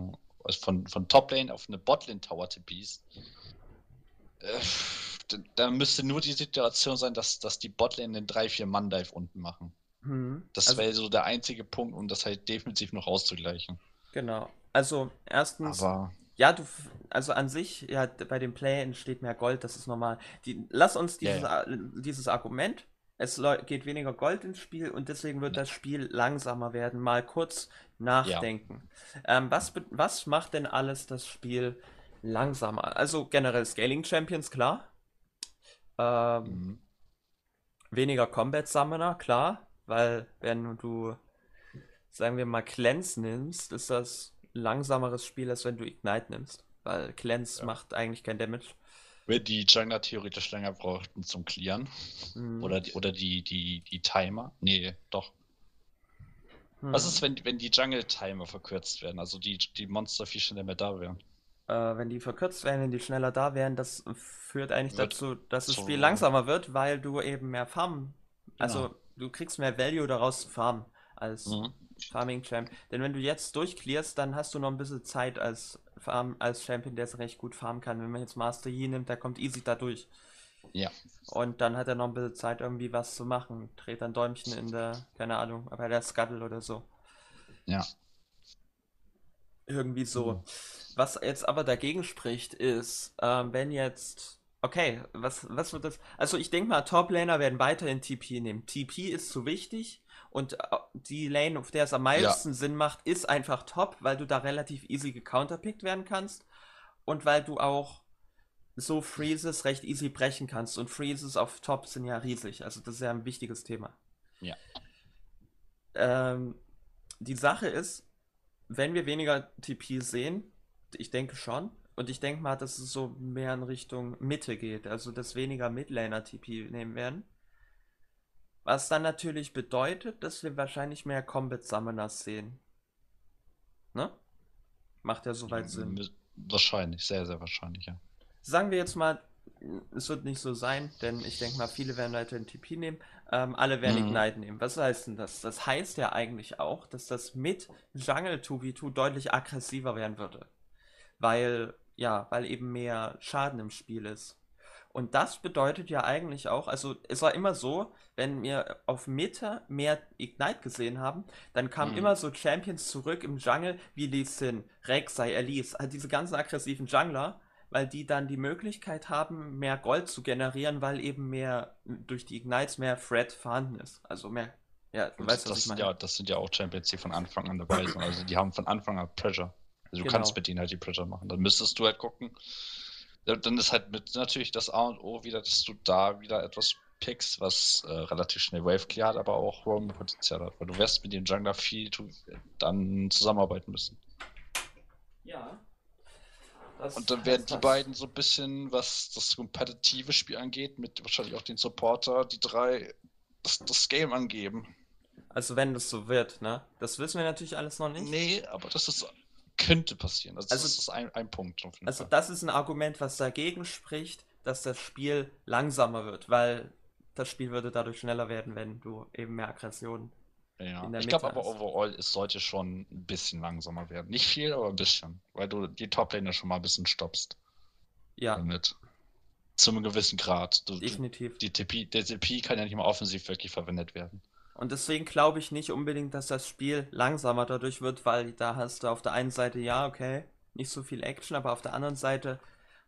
von, von Top-Lane auf eine Bot-Lane Tower tippst, äh, da müsste nur die Situation sein, dass, dass die Botlane den 3-4 Mann-Dive unten machen. Hm. Das also, wäre so der einzige Punkt, um das halt definitiv noch auszugleichen. Genau. Also erstens, Aber... ja, du, also an sich, ja, bei dem Play entsteht mehr Gold, das ist normal. Die, lass uns dieses, yeah. dieses Argument, es geht weniger Gold ins Spiel und deswegen wird das Spiel langsamer werden. Mal kurz nachdenken. Ja. Ähm, was, was macht denn alles das Spiel langsamer. Also generell Scaling Champions, klar. Ähm, mhm. Weniger Combat Summoner, klar. Weil wenn du, sagen wir mal, Cleanse nimmst, ist das langsameres Spiel, als wenn du Ignite nimmst. Weil Cleanse ja. macht eigentlich kein Damage. Wenn die Jungler theoretisch länger brauchten zum Clearen. Mhm. Oder, die, oder die, die, die Timer. Nee, doch. Mhm. Was ist, wenn, wenn die Jungle-Timer verkürzt werden? Also die, die Monster viel schneller mehr da wären äh, wenn die verkürzt werden, wenn die schneller da wären, das führt eigentlich wird dazu, dass das Spiel langsamer wird, weil du eben mehr farmen. Also genau. du kriegst mehr Value daraus zu farmen als mhm. Farming Champ. Denn wenn du jetzt durchclearst, dann hast du noch ein bisschen Zeit als Farm, als Champion, der es recht gut farmen kann. Wenn man jetzt Master Yi nimmt, der kommt easy da durch. Ja. Und dann hat er noch ein bisschen Zeit, irgendwie was zu machen. Dreht ein Däumchen in der, keine Ahnung, bei der Scuttle oder so. Ja. Irgendwie so. Mhm. Was jetzt aber dagegen spricht, ist, ähm, wenn jetzt. Okay, was, was wird das? Also ich denke mal, Top-Laner werden weiterhin TP nehmen. TP ist zu wichtig und äh, die Lane, auf der es am meisten ja. Sinn macht, ist einfach Top, weil du da relativ easy gecounterpickt werden kannst und weil du auch so Freezes recht easy brechen kannst. Und Freezes auf Top sind ja riesig. Also das ist ja ein wichtiges Thema. Ja. Ähm, die Sache ist, wenn wir weniger TP sehen, ich denke schon. Und ich denke mal, dass es so mehr in Richtung Mitte geht, also dass weniger Midlaner TP nehmen werden. Was dann natürlich bedeutet, dass wir wahrscheinlich mehr Combat Summoners sehen. Ne? Macht ja soweit Sinn. Wahrscheinlich, sehr, sehr wahrscheinlich, ja. Sagen wir jetzt mal, es wird nicht so sein, denn ich denke mal, viele werden weiterhin TP nehmen, ähm, alle werden mhm. Ignite nehmen. Was heißt denn das? Das heißt ja eigentlich auch, dass das mit Jungle 2v2 deutlich aggressiver werden würde weil, ja, weil eben mehr Schaden im Spiel ist. Und das bedeutet ja eigentlich auch, also es war immer so, wenn wir auf Meta mehr Ignite gesehen haben, dann kamen mhm. immer so Champions zurück im Jungle wie Lee Sin, Rek'Sai, Elise, halt diese ganzen aggressiven Jungler, weil die dann die Möglichkeit haben, mehr Gold zu generieren, weil eben mehr durch die Ignites mehr Threat vorhanden ist. Also mehr, ja, du weißt, was das ich meine. Ja, das sind ja auch Champions, die von Anfang an dabei sind. Also die haben von Anfang an Pressure. Also du genau. kannst mit ihnen halt die Pressure machen. Dann müsstest du halt gucken. Dann ist halt mit natürlich das A und O wieder, dass du da wieder etwas pickst, was äh, relativ schnell Wave clear hat, aber auch Roam-Potenzial hat. Weil du wirst mit dem Jungler viel dann zusammenarbeiten müssen. Ja. Das Und dann werden die das. beiden so ein bisschen, was das kompetitive Spiel angeht, mit wahrscheinlich auch den Supporter, die drei, das, das Game angeben. Also wenn das so wird, ne? Das wissen wir natürlich alles noch nicht. Nee, aber das ist, könnte passieren. Also, Also- das ist ein, ein Punkt Also Fall. das ist ein Argument, was dagegen spricht, dass das Spiel langsamer wird, weil das Spiel würde dadurch schneller werden, wenn du eben mehr Aggression. Ja. in der Ich glaube aber overall, es sollte schon ein bisschen langsamer werden. Nicht viel, aber ein bisschen. Weil du die Top-Lane schon mal ein bisschen stoppst Ja, damit. Zu einem gewissen Grad. Du, du, definitiv. die TP, der TP kann ja nicht mal offensiv wirklich verwendet werden. Und deswegen glaube ich nicht unbedingt, dass das Spiel langsamer dadurch wird, weil da hast du auf der einen Seite, ja, okay, nicht so viel Action, aber auf der anderen Seite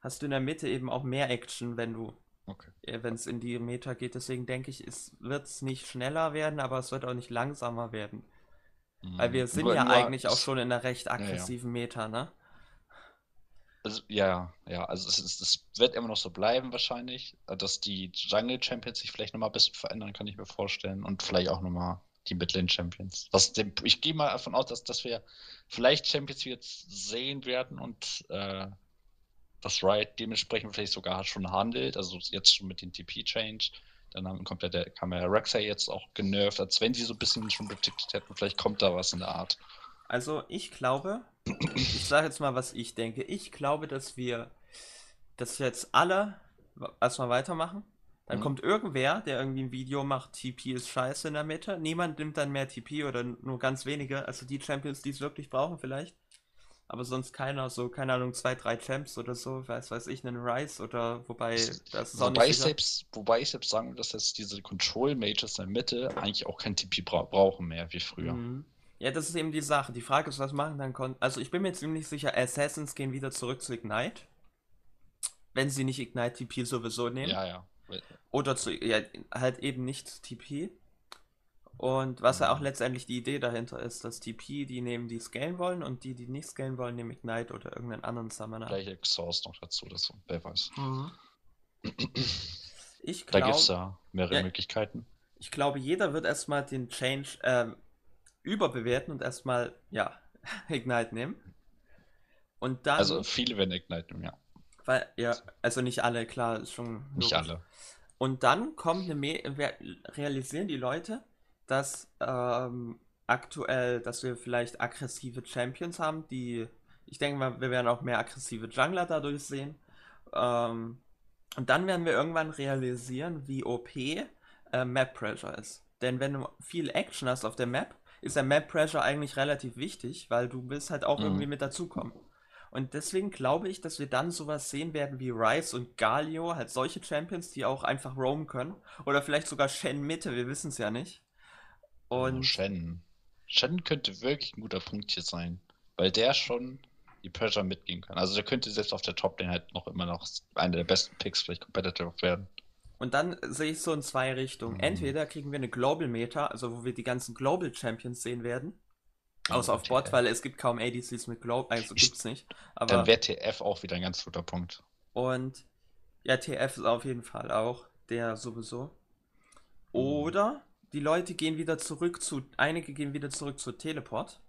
hast du in der Mitte eben auch mehr Action, wenn du, Okay. wenn es in die Meta geht. Deswegen denke ich, es wird es nicht schneller werden, aber es wird auch nicht langsamer werden. Weil wir Mhm. sind Nur- ja eigentlich auch schon in einer recht ja. aggressiven Meta, ne? Also, ja, ja, also es, ist, es wird immer noch so bleiben wahrscheinlich, dass die Jungle Champions sich vielleicht nochmal ein bisschen verändern, kann ich mir vorstellen. Und vielleicht auch nochmal die Midlane Champions. Was dem, ich gehe mal davon aus, dass, dass wir vielleicht Champions jetzt sehen werden und äh, das Riot dementsprechend vielleicht sogar schon handelt, also jetzt schon mit dem TP-Change. Dann haben komplett der, kam ja jetzt auch genervt, als wenn sie so ein bisschen schon predicted hätten, vielleicht kommt da was in der Art. Also ich glaube, ich sage jetzt mal, was ich denke. Ich glaube, dass wir das jetzt alle erstmal weitermachen. Dann Mhm. kommt irgendwer, der irgendwie ein Video macht, TP ist scheiße in der Mitte. Niemand nimmt dann mehr TP oder nur ganz wenige. Also die Champions, die es wirklich brauchen vielleicht. Aber sonst keiner, so, keine Ahnung, zwei, drei Champs oder so, weiß weiß ich, einen Rice oder wobei, das ist auch Wobei nicht ich, sicher. selbst, wobei ich selbst sagen will, dass jetzt diese Control Mages in der Mitte eigentlich auch kein TP bra brauchen mehr wie früher. Mhm. Ja, das ist eben die Sache. Die Frage ist, was machen dann Kon Also ich bin mir ziemlich sicher, Assassins gehen wieder zurück zu Ignite. Wenn sie nicht Ignite TP sowieso nehmen. Ja, ja. Oder zu, ja, halt eben nicht TP. Und was ja auch Mhm. letztendlich die Idee dahinter ist, dass TP, die nehmen, die scalen wollen und die, die nicht scalen wollen, nehmen Ignite oder irgendeinen anderen Summoner. Vielleicht Exhaust noch dazu, das wer weiß. Mhm. Ich Da gibt es ja mehrere Ja. Möglichkeiten. ich glaube, jeder wird erstmal den Change ähm, überbewerten und erstmal, ja, Ignite nehmen. Und dann, Also viele werden Ignite nehmen, ja. weil, ja, also nicht alle, klar, ist schon Nicht logisch. alle. Und dann kommt eine Me realisieren die Leute, dass ähm, aktuell, dass wir vielleicht aggressive Champions haben, die, ich denke mal, wir werden auch mehr aggressive Jungler dadurch sehen. Ähm, und dann werden wir irgendwann realisieren, wie OP äh, Map Pressure ist. Denn wenn du viel Action hast auf der Map, ist der Map Pressure eigentlich relativ wichtig, weil du willst halt auch Mhm. irgendwie mit dazukommen. Und deswegen glaube ich, dass wir dann sowas sehen werden wie Rice und Galio, halt solche Champions, die auch einfach roamen können. Oder vielleicht sogar Shen Mitte, wir wissen es ja nicht. Oh, Und Shen. Shen könnte wirklich ein guter Punkt hier sein, weil der schon die Pressure mitgehen kann. Also der könnte selbst auf der Top-Lane halt noch immer noch einer der besten Picks vielleicht competitive werden. Und dann sehe ich so in zwei Richtungen. Mhm. Entweder kriegen wir eine Global Meta, also wo wir die ganzen Global Champions sehen werden. Außer auf TF. Bot, weil es gibt kaum ADCs mit Global, also Ich- gibt's nicht. Dann Aber, wäre TF auch wieder ein ganz guter Punkt. und ja, TF ist auf jeden Fall auch der sowieso. Mhm. Oder die Leute gehen wieder zurück zu, einige gehen wieder zurück zu Teleport.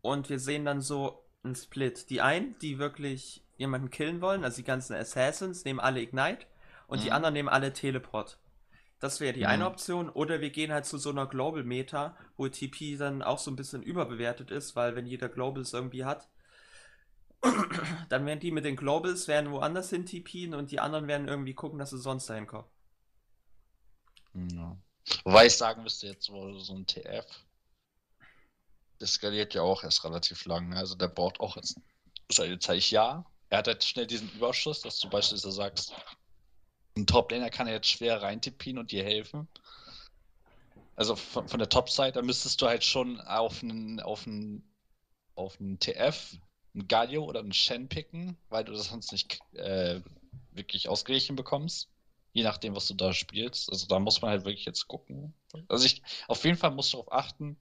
Und wir sehen dann so einen Split. Die einen, die wirklich jemanden killen wollen, also die ganzen Assassins, nehmen alle Ignite und die Mhm. anderen nehmen alle Teleport. Das wäre die eine Mhm. Option. Oder wir gehen halt zu so einer Global Meta, wo TP dann auch so ein bisschen überbewertet ist, weil wenn jeder Globals irgendwie hat, dann werden die mit den Globals werden woanders hin TPen und die anderen werden irgendwie gucken, dass sie sonst dahin kommen. Ja. Wobei ich sagen müsste, jetzt so, so ein TF, das skaliert ja auch erst relativ lang. ne? Also der braucht auch jetzt seine Zeit. Ja, er hat halt schnell diesen Überschuss, dass du beispielsweise sagst, ein Top-Laner kann er jetzt schwer reintippen und dir helfen. Also von, von der Top-Side, da müsstest du halt schon auf einen, auf einen, auf einen TF, einen Galio oder einen Shen picken, weil du das sonst nicht äh, wirklich ausgeglichen bekommst. Je nachdem, was du da spielst. Also da muss man halt wirklich jetzt gucken. Also ich, auf jeden Fall musst du darauf achten,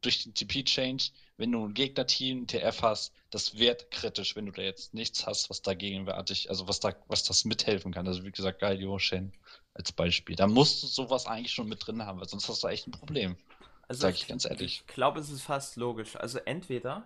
durch den TP-Change, wenn du ein Gegnerteam, TF hast, das wird kritisch, wenn du da jetzt nichts hast, was dagegenwärtig, also was da, was das mithelfen kann. Also wie gesagt, Galio, Shen als Beispiel. Da musst du sowas eigentlich schon mit drin haben, weil sonst hast du echt ein Problem. Also Sag ich ganz ehrlich. Ich glaube, es ist fast logisch. Also entweder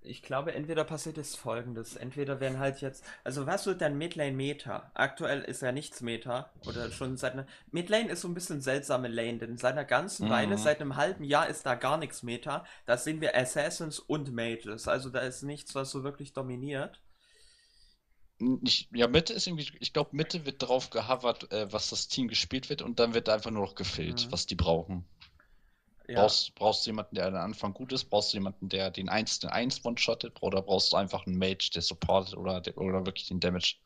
ich glaube, entweder passiert jetzt folgendes. Entweder werden halt jetzt. Also, was wird dann Midlane Meta? Aktuell ist ja nichts Meta. Oder schon seit einer. Midlane ist so ein bisschen seltsame Lane, denn seit einer ganzen Mhm. Weile, seit einem halben Jahr ist da gar nichts Meta. Da sehen wir Assassins und Mages. Also, da ist nichts, was so wirklich dominiert. Ich, ja, Mitte ist irgendwie, ich glaube, Mitte wird drauf gehovert, äh, was das Team gespielt wird und dann wird einfach nur noch gefüllt, Mhm. was die brauchen. Ja. Brauchst, brauchst du jemanden, der am Anfang gut ist? Brauchst du jemanden, der den 1 den 1 one-shottet? Oder brauchst du einfach einen Mage, der supportet oder, der- oder wirklich den Damage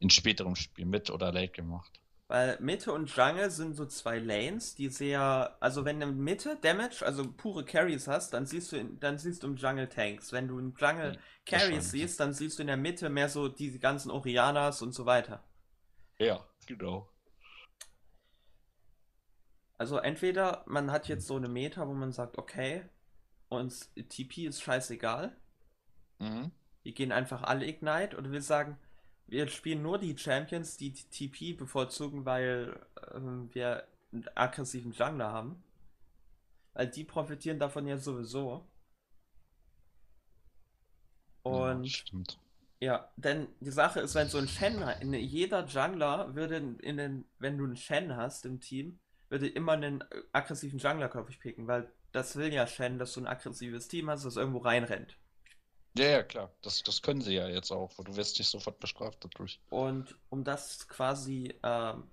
in späterem Spiel mit oder late gemacht? Weil Mitte und Jungle sind so zwei Lanes, die sehr, also wenn du in Mitte Damage, also pure Carries hast, dann siehst du, in, dann siehst du im Jungle Tanks. Wenn du im Jungle Hm, Carries siehst, dann siehst du in der Mitte mehr so diese ganzen Orianas und so weiter. Ja, genau. Also entweder man hat jetzt so eine Meta, wo man sagt, okay, uns TP ist scheißegal, Mhm. wir gehen einfach alle Ignite, oder wir sagen, wir spielen nur die Champions, die TP bevorzugen, weil ähm, wir einen aggressiven Jungler haben. Weil die profitieren davon ja sowieso. Ja, Und stimmt. ja, denn die Sache ist, wenn so ein Shen, in jeder Jungler würde in den, wenn du einen Shen hast im Team, würde immer einen aggressiven Jungler, glaube ich, picken, weil das will ja Shen, dass du ein aggressives Team hast, das irgendwo reinrennt. Ja, ja, klar. Das, das können sie ja jetzt auch. Du wirst nicht sofort bestraft dadurch. Und um das quasi ähm,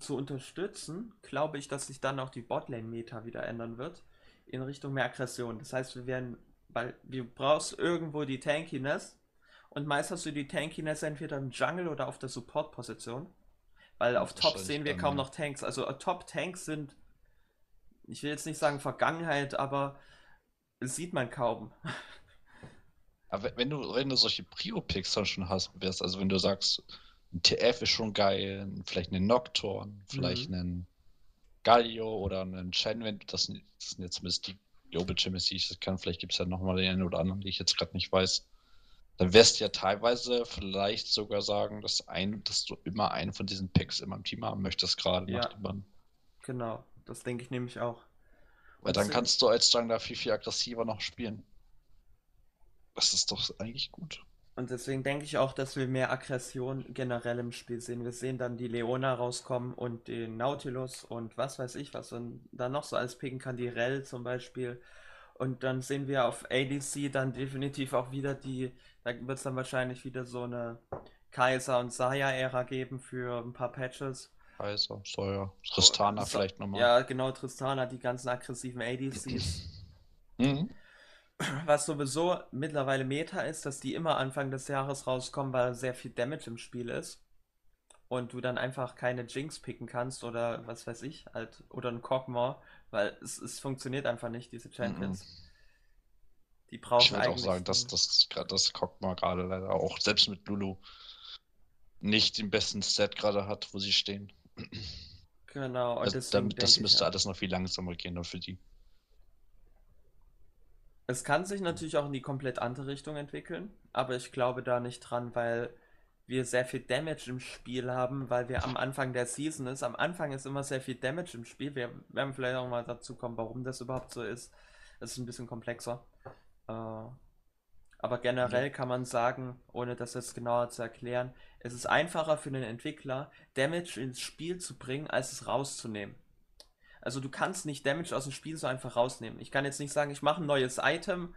zu unterstützen, glaube ich, dass sich dann auch die Botlane-Meta wieder ändern wird in Richtung mehr Aggression. Das heißt, wir werden, weil du brauchst irgendwo die Tankiness und meist hast du die Tankiness entweder im Jungle oder auf der Support-Position. Weil auf Top sehen wir kaum noch Tanks. Also äh, Top-Tanks sind, ich will jetzt nicht sagen Vergangenheit, aber sieht man kaum. Aber wenn du, wenn du solche Prio-Picks dann schon hast, wärst, also wenn du sagst, ein TF ist schon geil, vielleicht einen Nocturne, vielleicht Mhm. einen Galio oder einen Shen, wenn das, das sind jetzt zumindest die Global Champions, die ich das kann, vielleicht gibt es ja nochmal den einen oder anderen, die ich jetzt gerade nicht weiß. Dann wirst du ja teilweise vielleicht sogar sagen, dass, ein, dass du immer einen von diesen Picks immer im Team haben möchtest, gerade Ja. nach dem Bann. Genau, das denke ich nämlich auch. Weil Und dann sind- kannst du als Jungler viel, viel aggressiver noch spielen. Das ist doch eigentlich gut. Und deswegen denke ich auch, dass wir mehr Aggression generell im Spiel sehen. Wir sehen dann die Leona rauskommen und den Nautilus und was weiß ich, was man da noch so alles picken kann, die Rell zum Beispiel. Und dann sehen wir auf ADC dann definitiv auch wieder die, da wird es dann wahrscheinlich wieder so eine Kaiser- und Saya-Ära geben für ein paar Patches. Kaiser, Sawyer, Tristana So- vielleicht nochmal. Ja, genau, Tristana, die ganzen aggressiven ADCs. Mhm. Was sowieso mittlerweile Meta ist, dass die immer Anfang des Jahres rauskommen, weil sehr viel Damage im Spiel ist. Und du dann einfach keine Jinx picken kannst oder was weiß ich, halt, oder ein Cockmore, weil es, es funktioniert einfach nicht, diese Champions. Die brauchen Ich würde auch sagen, dass das, das Cockmar gerade leider auch selbst mit Lulu nicht den besten Stat gerade hat, wo sie stehen. Genau, und Also, deswegen damit, das müsste alles noch viel langsamer gehen nur für die. Es kann sich natürlich auch in die komplett andere Richtung entwickeln, aber ich glaube da nicht dran, weil wir sehr viel Damage im Spiel haben, weil wir am Anfang der Season ist. Am Anfang ist immer sehr viel Damage im Spiel. Wir werden vielleicht auch mal dazu kommen, warum das überhaupt so ist. Das ist ein bisschen komplexer. Äh, aber generell kann man sagen, ohne das jetzt genauer zu erklären, es ist einfacher für den Entwickler, Damage ins Spiel zu bringen, als es rauszunehmen. Also du kannst nicht Damage aus dem Spiel so einfach rausnehmen. Ich kann jetzt nicht sagen, ich mache ein neues Item,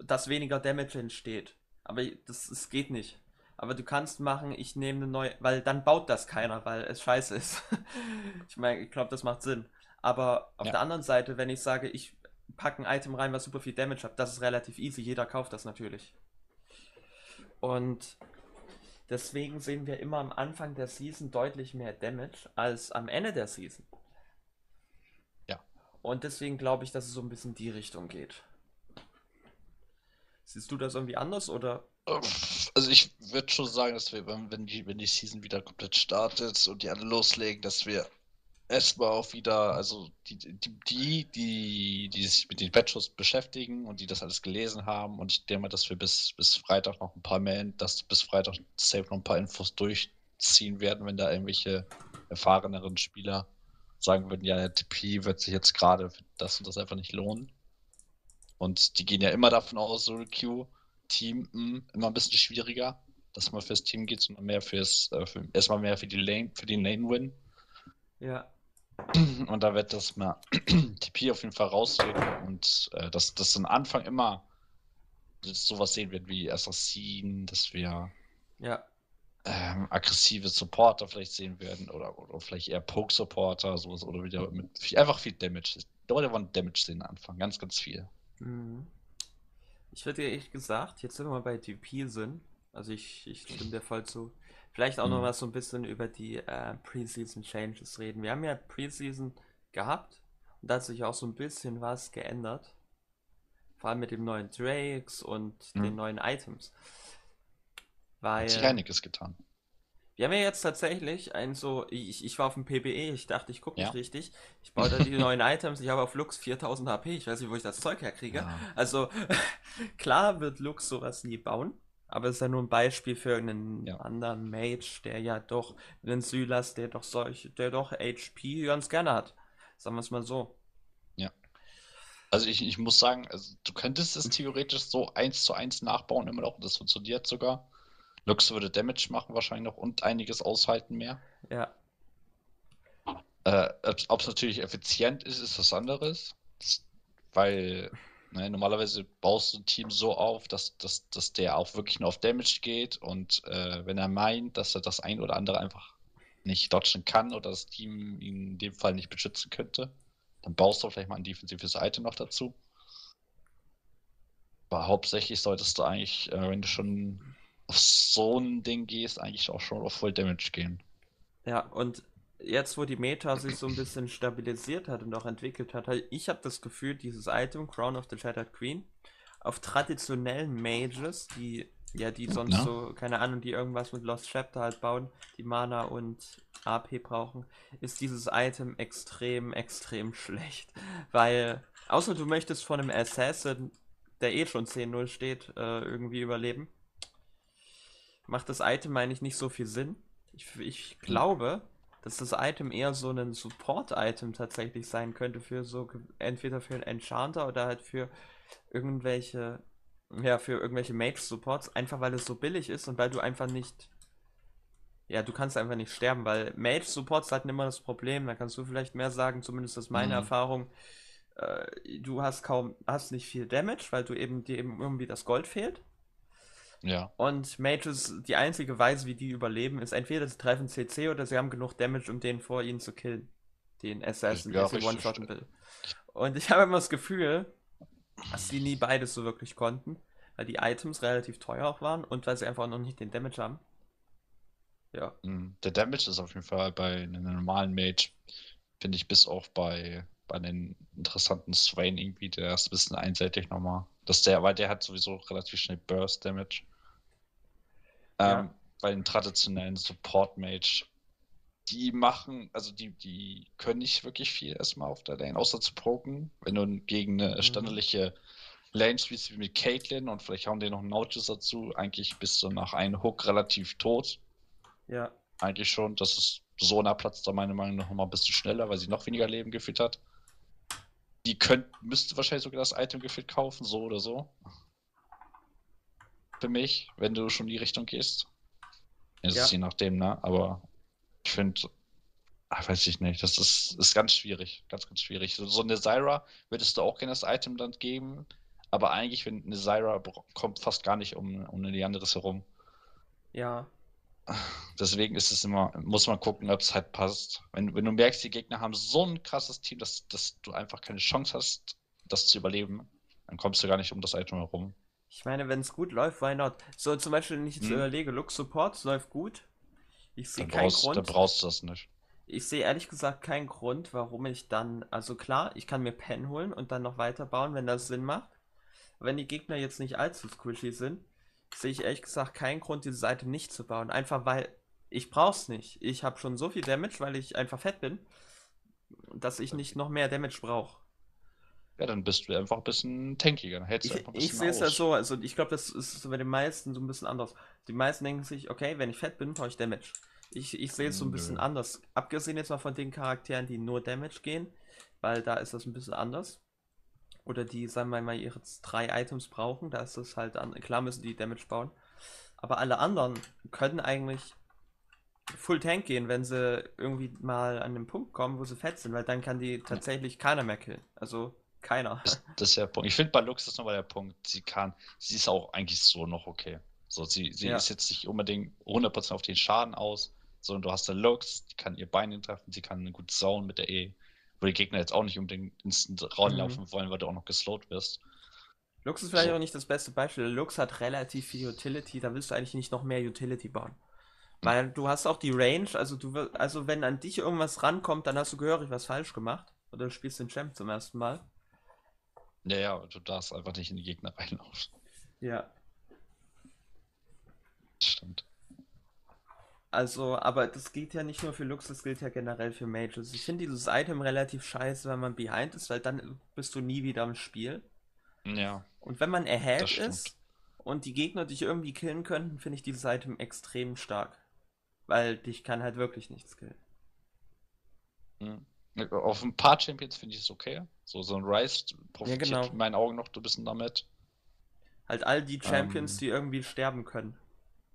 das weniger Damage entsteht. Aber das, das geht nicht. Aber du kannst machen, ich nehme eine neue, weil dann baut das keiner, weil es scheiße ist. ich meine, ich glaube, das macht Sinn. Aber auf Ja. der anderen Seite, wenn ich sage, ich packe ein Item rein, was super viel Damage hat, das ist relativ easy. Jeder kauft das natürlich. Und deswegen sehen wir immer am Anfang der Season deutlich mehr Damage als am Ende der Season. Ja. Und deswegen glaube ich, dass es so ein bisschen in die Richtung geht. Siehst du das irgendwie anders oder? Also ich würde schon sagen, dass wir, wenn die, wenn die Season wieder komplett startet und die alle loslegen, dass wir erstmal auch wieder, also die, die, die, die, sich mit den Patches beschäftigen und die das alles gelesen haben und ich denke mal, dass wir bis, bis Freitag noch ein paar mehr, dass bis Freitag safe noch ein paar Infos durchziehen werden, wenn da irgendwelche erfahreneren Spieler sagen würden, ja, der TP wird sich jetzt gerade das und das einfach nicht lohnen. Und die gehen ja immer davon aus, Solo Q, Team, mh, hm, immer ein bisschen schwieriger, dass man fürs Team geht, sondern mehr fürs, äh, für, erstmal mehr für die Lane, für den Lane-Win. Ja. Und da wird das mal TP auf jeden Fall rausgehen und äh, dass das am Anfang immer sowas sehen wird wie Assassin, dass wir ja. ähm, aggressive Supporter vielleicht sehen werden oder, oder vielleicht eher Poke-Supporter, sowas oder wieder mit viel, einfach viel Damage. Leute wollen Damage sehen am Anfang, ganz, ganz viel. Mhm. Ich hätte ja echt gesagt, jetzt sind wir mal bei TP sind. Also ich, ich stimme dir voll zu. Vielleicht auch mhm. noch was so ein bisschen über die äh, Preseason Changes reden. Wir haben ja Preseason gehabt und da hat sich auch so ein bisschen was geändert. Vor allem mit dem neuen Drakes und mhm. den neuen Items. Weil, hat sich einiges getan. Wir haben ja jetzt tatsächlich ein so, ich, ich war auf dem PBE, ich dachte, ich gucke nicht ja. richtig. Ich baue da die neuen Items, ich habe auf Lux 4000 HP, ich weiß nicht, wo ich das Zeug herkriege. Ja. Also, klar wird Lux sowas nie bauen. Aber es ist ja nur ein Beispiel für einen ja. anderen Mage, der ja doch, einen Sylas, der doch solch, der doch HP ganz gerne hat. Sagen wir es mal so. Ja. Also ich, ich muss sagen, also du könntest es theoretisch so eins zu eins nachbauen, immer noch, das funktioniert sogar. Lux würde Damage machen wahrscheinlich noch und einiges aushalten mehr. Ja. Äh, Ob es natürlich effizient ist, ist was anderes. Weil Ne, normalerweise baust du ein Team so auf, dass, dass, dass der auch wirklich nur auf Damage geht und äh, wenn er meint, dass er das ein oder andere einfach nicht dodgen kann oder das Team ihn in dem Fall nicht beschützen könnte, dann baust du vielleicht mal ein defensives Item noch dazu. Aber hauptsächlich solltest du eigentlich, äh, wenn du schon auf so ein Ding gehst, eigentlich auch schon auf Full Damage gehen. Ja, und jetzt, wo die Meta sich so ein bisschen stabilisiert hat und auch entwickelt hat, ich habe das Gefühl, dieses Item, Crown of the Shattered Queen, auf traditionellen Mages, die ja, die sonst ja. so, keine Ahnung, die irgendwas mit Lost Chapter halt bauen, die Mana und AP brauchen, ist dieses Item extrem, extrem schlecht. Weil, außer du möchtest von einem Assassin, der eh schon 10-0 steht, äh, irgendwie überleben, macht das Item eigentlich nicht so viel Sinn. Ich, ich glaube, dass das Item eher so ein Support-Item tatsächlich sein könnte für so entweder für einen Enchanter oder halt für irgendwelche ja für irgendwelche Mage-Supports, einfach weil es so billig ist und weil du einfach nicht ja, du kannst einfach nicht sterben, weil Mage-Supports hatten immer das Problem, da kannst du vielleicht mehr sagen, zumindest aus meiner mhm. Erfahrung, äh, du hast kaum, hast nicht viel Damage, weil du eben dir eben irgendwie das Gold fehlt. Ja. Und Mages, die einzige Weise, wie die überleben, ist entweder sie treffen CC oder sie haben genug Damage, um den vor ihnen zu killen. Den Assassin, der sie one-shotten will. Und ich habe immer das Gefühl, dass sie nie beides so wirklich konnten, weil die Items relativ teuer auch waren und weil sie einfach noch nicht den Damage haben. Ja. Hm, der Damage ist auf jeden Fall bei einem normalen Mage, finde ich, bis auch bei, bei den interessanten Swain irgendwie, der ist ein bisschen einseitig nochmal. Dass der, weil der hat sowieso relativ schnell Burst Damage. Ja. Ähm, bei den traditionellen Support Mage, die machen, also die, die können nicht wirklich viel erstmal auf der Lane, außer zu poken. Wenn du gegen eine mhm. standardliche Lane spielst wie mit Caitlyn und vielleicht hauen die noch einen Nautilus dazu, eigentlich bist du nach einem Hook relativ tot. Ja. Eigentlich schon. Das ist so einer Platz da meiner Meinung nach noch mal ein bisschen schneller, weil sie noch weniger Leben geführt hat. Die könnt, müsste wahrscheinlich sogar das Item gefühlt kaufen, so oder so. Für mich, wenn du schon in die Richtung gehst. Ist ja. je nachdem, ne? Aber ich finde, weiß ich nicht, das ist, ist ganz schwierig. Ganz, ganz schwierig. So, so eine Zyra würdest du auch gerne das Item dann geben, aber eigentlich, wenn eine Zyra kommt fast gar nicht um, um die anderes herum. Ja, Deswegen ist es immer, muss man gucken, ob es halt passt. Wenn, wenn du merkst, die Gegner haben so ein krasses Team, dass, dass du einfach keine Chance hast, das zu überleben, dann kommst du gar nicht um das Item herum. Ich meine, wenn es gut läuft, why not? So zum Beispiel, wenn ich jetzt hm. überlege, Lux Support läuft gut. Ich sehe keinen brauchst, Grund. Da brauchst du das nicht. Ich sehe ehrlich gesagt keinen Grund, warum ich dann, also klar, ich kann mir Pen holen und dann noch weiterbauen, wenn das Sinn macht. Wenn die Gegner jetzt nicht allzu squishy sind, sehe ich ehrlich gesagt keinen Grund, diese Seite nicht zu bauen. Einfach weil ich brauch's nicht. Ich habe schon so viel Damage, weil ich einfach fett bin, dass ich nicht noch mehr Damage brauche. Ja, dann bist du einfach ein bisschen tankiger. Dann hältst du ich ich sehe es ja so, also ich glaube, das ist bei den meisten so ein bisschen anders. Die meisten denken sich, okay, wenn ich fett bin, brauche ich Damage. Ich, ich sehe es so ein bisschen Nö. anders. Abgesehen jetzt mal von den Charakteren, die nur Damage gehen, weil da ist das ein bisschen anders. oder die, sagen wir mal, ihre drei Items brauchen. Da ist es halt an. Klar müssen die Damage bauen. Aber alle anderen können eigentlich Full Tank gehen, wenn sie irgendwie mal an den Punkt kommen, wo sie fett sind, weil dann kann die tatsächlich keiner mehr killen. Also keiner. Das, das ist der Punkt. Ich finde bei Lux ist nochmal der Punkt, sie kann, sie ist auch eigentlich so noch okay. So, sie, sie Ja. ist jetzt nicht unbedingt 100% auf den Schaden aus, sondern du hast da Lux, die kann ihr Bein treffen, sie kann eine gute Zone mit der E, wo die Gegner jetzt auch nicht unbedingt instant Mhm. ranlaufen wollen, weil du auch noch geslowt wirst. Lux ist vielleicht So. auch nicht das beste Beispiel. Lux hat relativ viel Utility, da willst du eigentlich nicht noch mehr Utility bauen. Weil du hast auch die Range, also du also wenn an dich irgendwas rankommt, dann hast du gehörig was falsch gemacht. Oder du spielst den Champ zum ersten Mal. Ja, ja, du darfst einfach nicht in die Gegner reinlaufen. Ja. Das stimmt. Also, aber das gilt ja nicht nur für Lux, das gilt ja generell für Mages. Ich finde dieses Item relativ scheiße, wenn man behind ist, weil dann bist du nie wieder im Spiel. Ja, Und wenn man ahead ist und die Gegner dich irgendwie killen könnten, finde ich dieses Item extrem stark. Weil dich kann halt wirklich nichts killen. Mhm. Auf ein paar Champions finde ich es okay. So, so ein Rise profitiert genau. in meinen Augen noch ein bisschen damit. Halt all die Champions, Ähm. die irgendwie sterben können.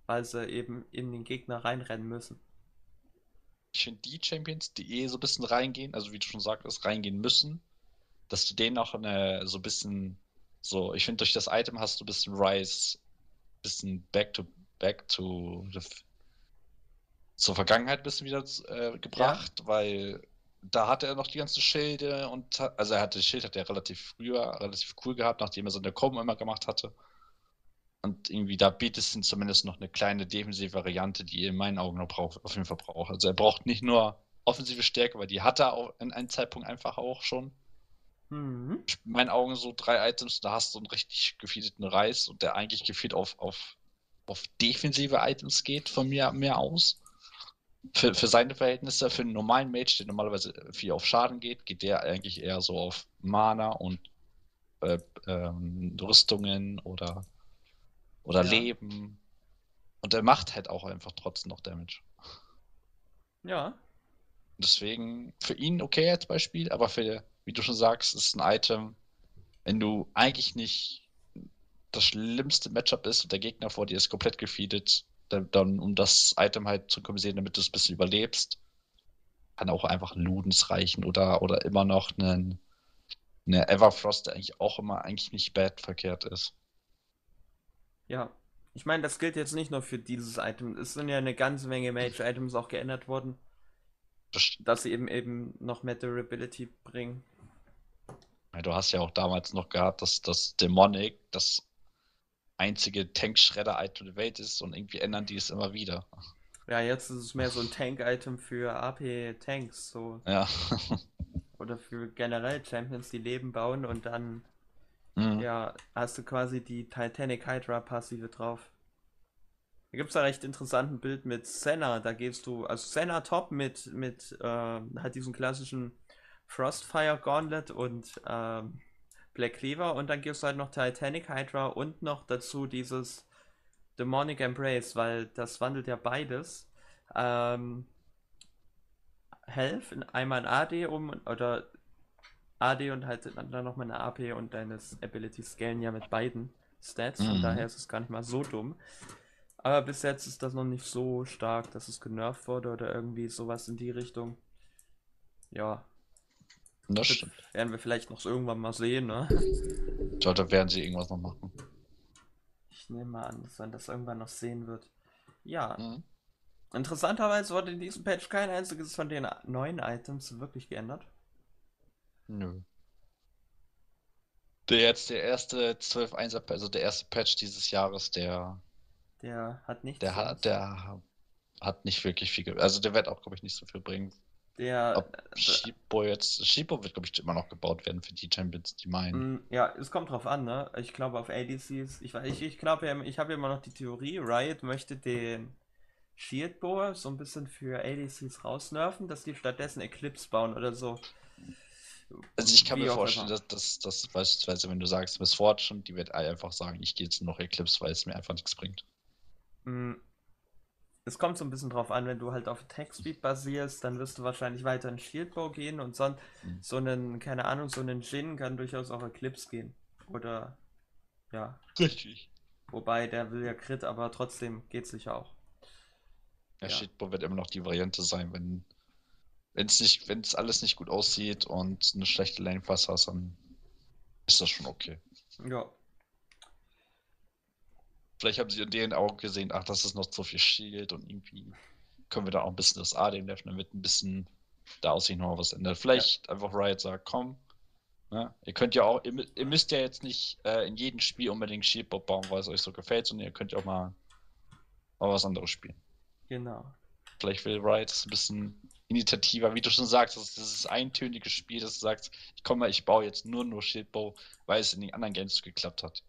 Weil sie eben in den Gegner reinrennen müssen. Ich finde die Champions, die eh so ein bisschen reingehen, also wie du schon sagtest, reingehen müssen, dass du denen auch eine, so ein bisschen, so, ich finde durch das Item hast du ein bisschen Rise, ein bisschen back to, back to, the, zur Vergangenheit ein bisschen wieder äh, gebracht, weil da hatte er noch die ganzen Schilde und, also er hatte, das Schild hat er relativ früher, relativ cool gehabt, nachdem er seine Combo immer gemacht hatte. Und irgendwie da bietet es ihm zumindest noch eine kleine defensive Variante, die er in meinen Augen noch braucht, auf jeden Fall braucht. Also er braucht nicht nur offensive Stärke, weil die hat er auch in einem Zeitpunkt einfach auch schon. Mhm. In meinen Augen so drei Items, da hast du einen richtig gefeedeten Reis und der eigentlich gefied auf, auf, auf defensive Items geht von mir mehr aus. Für, für seine Verhältnisse, für einen normalen Mage, der normalerweise viel auf Schaden geht, geht der eigentlich eher so auf Mana und äh, ähm, Rüstungen oder, oder Ja. Leben. Und er macht halt auch einfach trotzdem noch Damage. Ja. Deswegen für ihn okay als Beispiel, aber für, wie du schon sagst, ist ein Item, wenn du eigentlich nicht das schlimmste Matchup ist und der Gegner vor dir ist komplett gefeedet, dann, um das Item halt zu kompensieren, damit du es ein bisschen überlebst, kann auch einfach ein Ludens reichen oder, oder immer noch einen, eine Everfrost, der eigentlich auch immer eigentlich nicht bad verkehrt ist. Ja. Ich meine, das gilt jetzt nicht nur für dieses Item. Es sind ja eine ganze Menge Mage-Items auch geändert worden, Das, dass sie eben eben noch mehr Durability bringen. Ja, Du hast ja auch damals noch gehabt, dass das Demonic das einzige Tank-Schredder-Item der Welt ist und irgendwie ändern die es immer wieder. Ja, jetzt ist es mehr so ein Tank-Item für AP-Tanks, so. Ja. Oder für generell Champions, die Leben bauen und dann, Mhm. ja, hast du quasi die Titanic Hydra-Passive drauf. Da gibt es ein recht interessanten Bild mit Senna. Da gehst du, also Senna top mit, mit äh, halt diesen klassischen Frostfire Gauntlet und ähm, Black Cleaver und dann gibst du halt noch Titanic Hydra und noch dazu dieses Demonic Embrace, weil das wandelt ja beides. Ähm, Health in einmal in AD um oder AD und halt dann nochmal eine AP und deine Abilities scalen ja mit beiden Stats, von Mhm. daher ist es gar nicht mal so dumm. Aber bis jetzt ist das noch nicht so stark, dass es genervt wurde oder irgendwie sowas in die Richtung. Ja, Das stimmt. werden wir vielleicht noch irgendwann mal sehen, ne? Glaube, da werden sie irgendwas noch machen. Ich nehme mal an, dass man das irgendwann noch sehen wird. Ja, Mhm. interessanterweise wurde in diesem Patch kein einziges von den neuen Items wirklich geändert. Nö. Der jetzt der erste 12.1er, also der erste Patch dieses Jahres, der, Der hat nichts. der hat, der hat nicht wirklich viel, also der wird auch, glaube ich, nicht so viel bringen. Der, Ob Shipo jetzt, Shipo wird, glaube ich, immer noch gebaut werden für die Champions, die meinen. Mm, Ja, es kommt drauf an, ne? Ich glaube auf ADCs, ich, ich, ich glaube ich habe ja immer noch die Theorie, Riot möchte den Shield Bow so ein bisschen für ADCs rausnerven, dass die stattdessen Eclipse bauen oder so. Also ich kann Wie mir vorstellen, dass, dass, dass beispielsweise, wenn du sagst Miss Fortune, die wird einfach sagen, ich gehe jetzt nur noch Eclipse, weil es mir einfach nichts bringt. Mm, es kommt so ein bisschen drauf an, wenn du halt auf Attack Speed basierst, dann wirst du wahrscheinlich weiter in Shieldbow gehen und sonst Mhm. so einen, keine Ahnung, so einen Jin kann durchaus auch Eclipse gehen. Oder ja, Richtig. wobei der will ja Crit, aber trotzdem geht sicher auch. Ja, Ja. Shitbow wird immer noch die Variante sein, wenn wenn es nicht, wenn es alles nicht gut aussieht und eine schlechte Lane Pass hast, dann ist das schon okay. Ja, Vielleicht haben sie in deren Augen gesehen, ach, das ist noch zu viel Shield und irgendwie können wir da auch ein bisschen das AD nerven, damit ein bisschen da aus sich noch was ändert. Vielleicht einfach Riot sagt, komm, ne? ihr könnt ja auch, ihr, ihr müsst ja jetzt nicht äh, in jedem Spiel unbedingt Shieldbow bauen, weil es euch so gefällt, sondern ihr könnt ja auch mal, mal was anderes spielen. genau. Vielleicht will Riot das ein bisschen initiativer, wie du schon sagst, das ist dieses eintönige Spiel, das du sagst, ich komme, ich baue jetzt nur nur Shieldbow, weil es in den anderen Games so geklappt hat.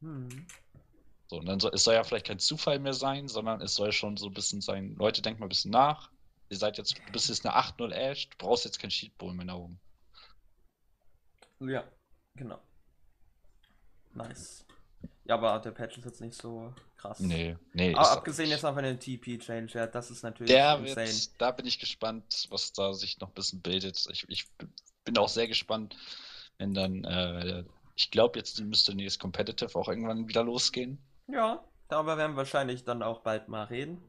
Hm. So, und dann soll, es soll ja vielleicht kein Zufall mehr sein, sondern es soll schon so ein bisschen sein, Leute, denkt mal ein bisschen nach. Ihr seid jetzt, du bist jetzt eine 8-0 Ash, du brauchst jetzt kein Cheatbow in meinen Augen. Ja, genau. Nice. Ja, aber der Patch ist jetzt nicht so krass. Nee, nee. Aber abgesehen jetzt noch von dem TP-Change, ja, das ist natürlich Der insane. wird, da bin ich gespannt, was da sich noch ein bisschen bildet. Ich, ich bin auch sehr gespannt, wenn dann, äh, ich glaube, jetzt müsste nächstes Competitive auch irgendwann wieder losgehen. Ja, darüber werden wir wahrscheinlich dann auch bald mal reden.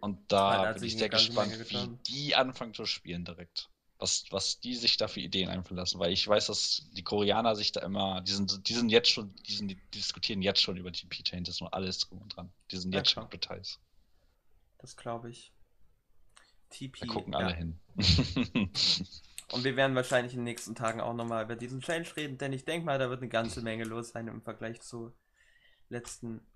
Und da bin ich sehr gespannt, wie die anfangen zu spielen direkt. Was, was die sich da für Ideen einfallen lassen. Weil ich weiß, dass die Koreaner sich da immer, die sind, die sind jetzt schon, die, sind, die diskutieren jetzt schon über TP Changes und alles drum und dran. Die sind Ja, jetzt schon klar. Details. Das glaube ich. TP. Da gucken ja. alle hin. Und wir werden wahrscheinlich in den nächsten Tagen auch nochmal über diesen Change reden, denn ich denke mal, da wird eine ganze Menge los sein im Vergleich zu letzten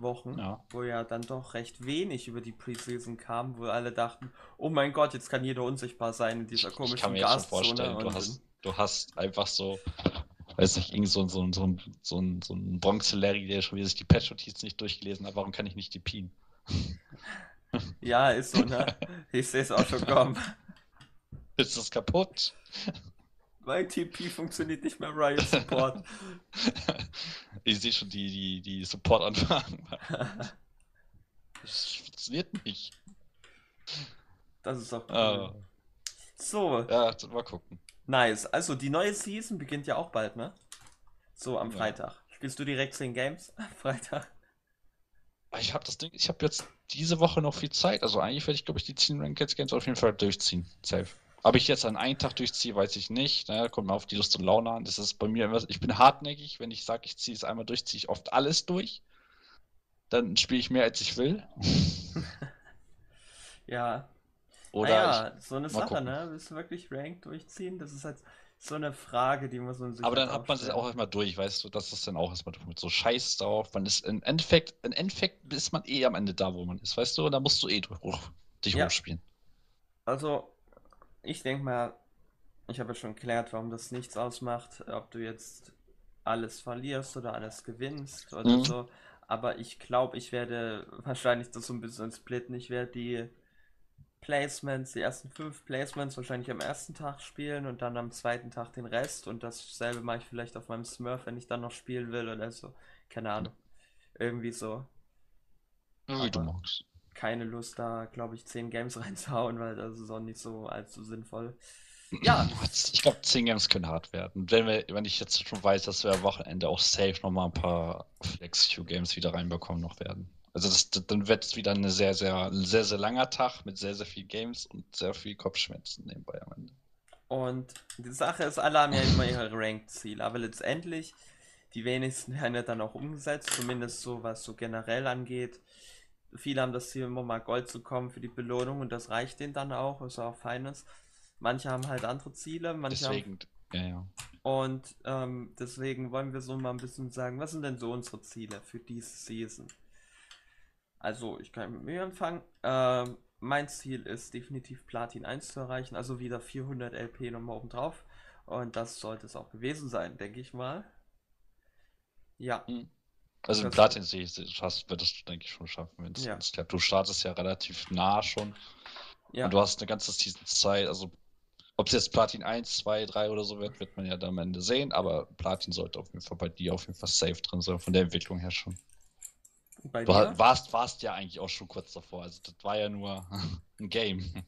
Wochen, Ja. wo ja dann doch recht wenig über die Preseason kam, wo alle dachten, oh mein Gott, jetzt kann jeder unsichtbar sein in dieser ich komischen kann mir jetzt schon Gastzone. vorstellen, du hast, du hast einfach so, weiß nicht, irgend so, so, so, so, ein- so ein Bronze-Larry, der schon wieder sich die Patch-Notizen nicht durchgelesen hat, warum kann ich nicht die Pien? Ja, ist so, ne? Ich sehe es auch schon kommen. Ist das kaputt? Mein TP funktioniert nicht mehr Riot Support. Ich sehe schon die, die, die Support-Anfragen. Das funktioniert nicht. Das ist auch cool. Ah, So, ja, mal gucken. nice. Also die neue Season beginnt ja auch bald, ne? So am Ja. Freitag. Spielst du direkt 10 Games am Freitag? Ich habe das Ding, ich habe jetzt diese Woche noch viel Zeit. Also eigentlich werde ich, glaube ich, die 10 Ranked Games auf jeden Fall durchziehen. Safe. Ob ich jetzt an einem Tag durchziehe, weiß ich nicht. Ne? Kommt mal auf die Lust und Laune an. Das ist bei mir immer, ich bin hartnäckig. Wenn ich sage, ich ziehe es einmal durch, ziehe ich oft alles durch. Dann spiele ich mehr, als ich will. Ja. Oder naja, so eine Sache, gucken. ne? Willst du wirklich Ranked durchziehen? Das ist halt so eine Frage, die muss man sich Aber dann halt hat man es auch erstmal durch, weißt du, das ist dann auch erstmal mit so Scheiß drauf. Man ist im Endeffekt, im Endeffekt ist man eh am Ende da, wo man ist, weißt du, und da musst du eh durch, dich Ja. hochspielen. Also, ich denke mal, ich habe ja schon geklärt, warum das nichts ausmacht, ob du jetzt alles verlierst oder alles gewinnst oder Mhm. so. Aber ich glaube, ich werde wahrscheinlich das so ein bisschen splitten. Ich werde die Placements, die ersten fünf Placements wahrscheinlich am ersten Tag spielen und dann am zweiten Tag den Rest. Und dasselbe mache ich vielleicht auf meinem Smurf, wenn ich dann noch spielen will oder so. Keine Ahnung. Irgendwie so. Wie du magst. Keine Lust, da, glaube ich, 10 Games reinzuhauen, weil das ist auch nicht so allzu sinnvoll. Ja, Ich glaube, 10 Games können hart werden. Wenn, wir, wenn ich jetzt schon weiß, dass wir am Wochenende auch safe nochmal ein paar Flex-Q-Games wieder reinbekommen noch werden. Also das, dann wird es wieder eine sehr, sehr, sehr, sehr langer Tag mit sehr, sehr viel Games und sehr viel Kopfschmerzen nebenbei am Ende. und die Sache ist, alle haben ja immer ihre Ranked-Ziele, aber letztendlich, die wenigsten werden ja dann auch umgesetzt, zumindest so, was so generell angeht. Viele haben das Ziel, immer mal Gold zu kommen für die Belohnung und das reicht denen dann auch, ist auch feines. Manche haben halt andere Ziele, manche haben Deswegen, ja, ja. Und ähm, deswegen wollen wir so mal ein bisschen sagen, was sind denn so unsere Ziele für diese Season? Also, ich kann mit mir anfangen. Ähm, mein Ziel ist definitiv Platin 1 zu erreichen, also wieder 400 LP nochmal oben drauf. Und das sollte es auch gewesen sein, denke ich mal. Ja, Also im Das- Platin sehe ich, schaffst, würdest du, denke ich, schon schaffen, wenn es Ja. klappt. Du startest ja relativ nah schon ja, und du hast eine ganze Season Zeit. Also ob es jetzt Platin 1, 2, 3 oder so wird, wird man ja dann am Ende sehen, aber Platin sollte auf jeden Fall bei dir auf jeden Fall safe drin sein, von der Entwicklung her schon. Bei du dir? warst, warst ja eigentlich auch schon kurz davor. Also das war ja nur ein Game.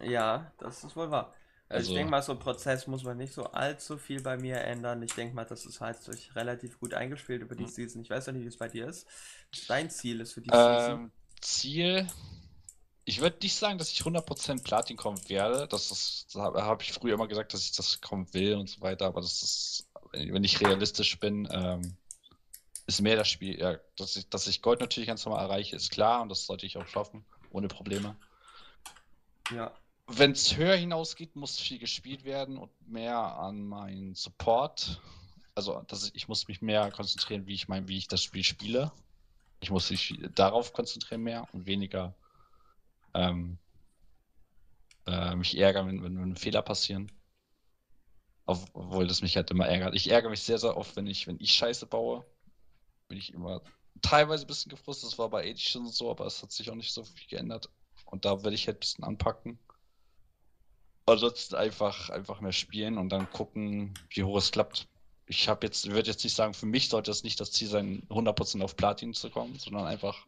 Ja, das ist wohl wahr. Also, ich denke mal, so ein Prozess muss man nicht so allzu viel bei mir ändern. Ich denke mal, das ist halt durch relativ gut eingespielt über die hm. Season. Ich weiß ja nicht, wie es bei dir ist. Was dein Ziel ist für die ähm, Season? Ziel. Ich würde nicht sagen, dass ich 100% Platin kommen werde. Das, ist, das habe ich früher immer gesagt, dass ich das kommen will und so weiter. Aber das ist, wenn ich realistisch bin, ähm, ist mehr das Spiel. Ja, dass ich, dass ich Gold natürlich ganz normal erreiche, ist klar und das sollte ich auch schaffen, ohne Probleme. Ja wenn es höher hinausgeht, muss viel gespielt werden und mehr an meinen Support. Also ich, ich muss mich mehr konzentrieren, wie ich mein, wie ich das Spiel spiele. Ich muss mich darauf konzentrieren mehr und weniger ähm, äh, mich ärgern, wenn, wenn, wenn Fehler passieren. Obwohl das mich halt immer ärgert. Ich ärgere mich sehr, sehr oft, wenn ich, wenn ich Scheiße baue. Bin ich immer teilweise ein bisschen gefrustet. Das war bei Age schon so, aber es hat sich auch nicht so viel geändert. Und da werde ich halt ein bisschen anpacken. Ansonsten einfach, einfach mehr spielen und dann gucken, wie hoch es klappt. Ich habe jetzt, würde jetzt nicht sagen, für mich sollte es nicht das Ziel sein, 100% auf Platin zu kommen, sondern einfach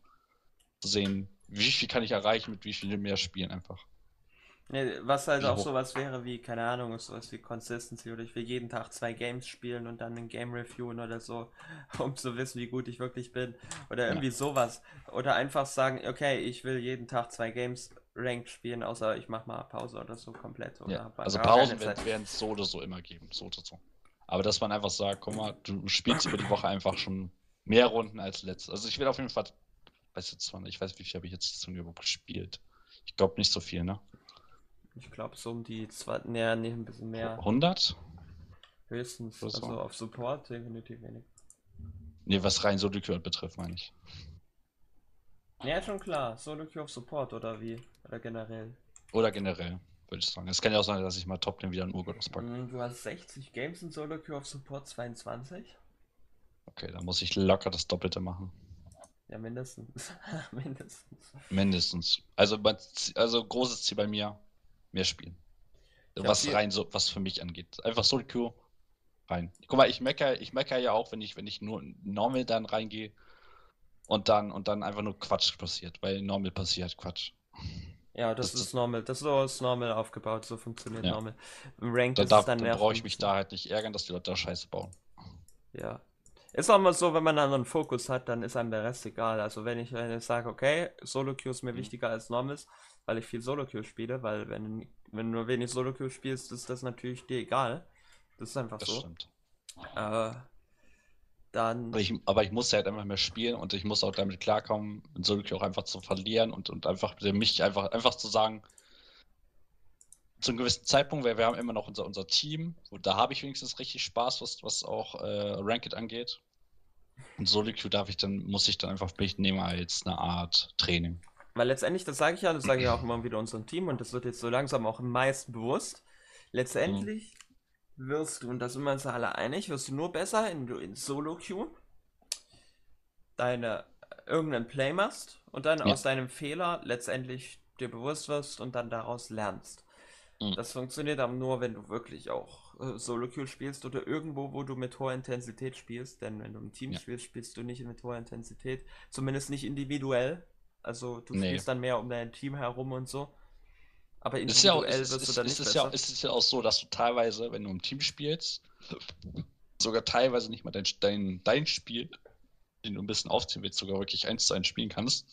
zu sehen, wie viel kann ich erreichen mit wie viel mehr Spielen einfach. Was halt auch sowas wäre wie, keine Ahnung, sowas wie Consistency oder ich will jeden Tag zwei Games spielen und dann ein Game reviewen oder so, um zu wissen, wie gut ich wirklich bin. Oder irgendwie ja. sowas. Oder einfach sagen, okay, ich will jeden Tag zwei Games Ranked spielen, außer ich mache mal Pause oder so komplett. Oder ja, also Pausen werden es so oder so immer geben, so oder so. Aber dass man einfach sagt, guck mal, du spielst über die Woche einfach schon mehr Runden als letztes. Also ich will auf jeden Fall, weiß jetzt zwar nicht, ich weiß, wie viel habe ich jetzt überhaupt gespielt. Ich glaube nicht so viel, ne? Ich glaube so um die zwei, ne, nee, ein bisschen mehr. 100? Höchstens, so. also auf Support definitiv wenig. Ne, was rein Solo Queue betrifft, meine ich. Ja, schon klar. Solo Queue auf Support oder wie? Oder generell? Oder generell, würde ich sagen. Es kann ja auch sein, dass ich mal Top den wieder einen Urgott auspacke. Mm, du hast 60 Games in Solo Queue auf Support 22? Okay, dann muss ich locker das Doppelte machen. Ja, mindestens. mindestens. Mindestens. Also, also großes Ziel bei mir, mehr spielen. Ja, was rein so, was für mich angeht. Einfach Solo Queue rein. Guck mal, ich meckere, ich meckere ja auch, wenn ich, wenn ich nur normal dann reingehe und dann, und dann einfach nur Quatsch passiert, weil normal passiert Quatsch. Ja, das, das ist normal. Das ist so ist normal aufgebaut, so funktioniert ja. normal. Im Rank da, darf, dann, dann brauche ich mich da halt nicht ärgern, dass die Leute da Scheiße bauen. Ja. Ist auch mal so, wenn man dann einen Fokus hat, dann ist einem der Rest egal. Also wenn ich, wenn ich sage, okay, Solo-Queue ist mir mhm. wichtiger als Normals, weil ich viel Solo-Queue spiele, weil wenn, wenn du nur wenig Solo-Queue spielst, ist das natürlich dir egal. Das ist einfach das so. Stimmt. Äh, dann. Aber ich, aber ich muss halt einfach mehr spielen und ich muss auch damit klarkommen, in Solo auch einfach zu verlieren und, und einfach mich einfach, einfach zu sagen, zu einem gewissen Zeitpunkt, weil wir haben immer noch unser, unser Team, wo, da habe ich wenigstens richtig Spaß, was, was auch äh, Ranked angeht. Und Solo darf ich dann, muss ich dann einfach nehmen als eine Art Training. Weil letztendlich, das sage ich ja, das sage ich auch immer wieder unserem Team und das wird jetzt so langsam auch am meisten bewusst. Letztendlich wirst du, und da sind wir uns alle einig, wirst du nur besser, wenn du in Solo-Queue deine irgendeinen Play machst und dann ja. aus deinem Fehler letztendlich dir bewusst wirst und dann daraus lernst. Mhm. Das funktioniert aber nur, wenn du wirklich auch äh, Solo-Queue spielst oder irgendwo, wo du mit hoher Intensität spielst, denn wenn du im Team ja. spielst, spielst du nicht mit hoher Intensität, zumindest nicht individuell. Also du nee. spielst dann mehr um dein Team herum und so. Aber individuell ist ja, wirst ist, du dann ist, nicht ist, ja, ist es ja auch so, dass du teilweise, wenn du im Team spielst, sogar teilweise nicht mal dein, dein, dein Spiel, den du ein bisschen aufziehen willst, sogar wirklich eins zu eins spielen kannst.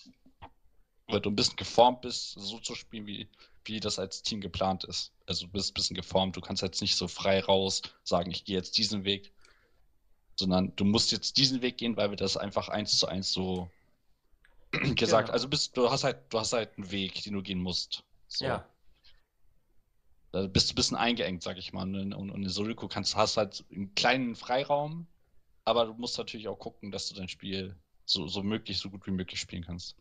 Weil du ein bisschen geformt bist, so zu spielen, wie, wie das als Team geplant ist. Also du bist ein bisschen geformt, du kannst jetzt nicht so frei raus sagen, ich gehe jetzt diesen Weg, sondern du musst jetzt diesen Weg gehen, weil wir das einfach eins zu eins so gesagt. Genau. Also bist, du hast halt, du hast halt einen Weg, den du gehen musst. So. Ja. Da bist du ein bisschen eingeengt, sag ich mal. Und, und in Sudoku kannst, hast halt einen kleinen Freiraum, aber du musst natürlich auch gucken, dass du dein Spiel so, so möglich, so gut wie möglich spielen kannst.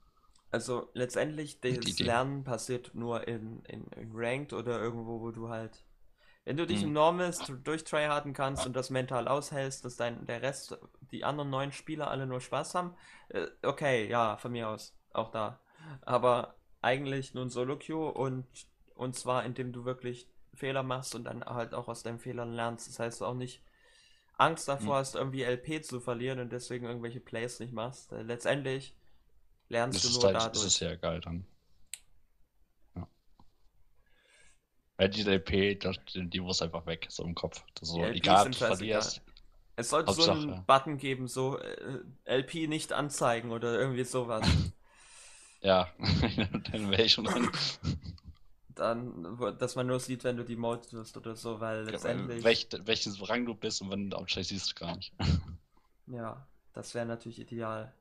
Also letztendlich, das Lernen passiert nur in, in, in, Ranked oder irgendwo, wo du halt. Wenn du dich hm. im Normals durchtryharden kannst und das mental aushältst, dass dein, der Rest, die anderen neun Spieler alle nur Spaß haben, äh, okay, ja, von mir aus, auch da. Aber eigentlich nur ein Solo-Queue und und zwar, indem du wirklich Fehler machst und dann halt auch aus deinen Fehlern lernst. Das heißt auch nicht Angst davor hast, irgendwie LP zu verlieren und deswegen irgendwelche Plays nicht machst. Äh, letztendlich lernst Das du ist, nur halt, dadurch. das ist ja geil dann. Ja. Weil die LP, die muss einfach weg, so im Kopf. Das ist so, egal, du verlierst. Es sollte so einen Hauptsache. Button geben, so äh, LP nicht anzeigen oder irgendwie sowas. Ja, dann wäre ich schon dran. Wo- dass man nur sieht, wenn du die Mode wirst oder so, weil letztendlich, Welch, welchen Rang du bist und wenn du aufsteigst, siehst du gar nicht. ja, das wäre natürlich ideal.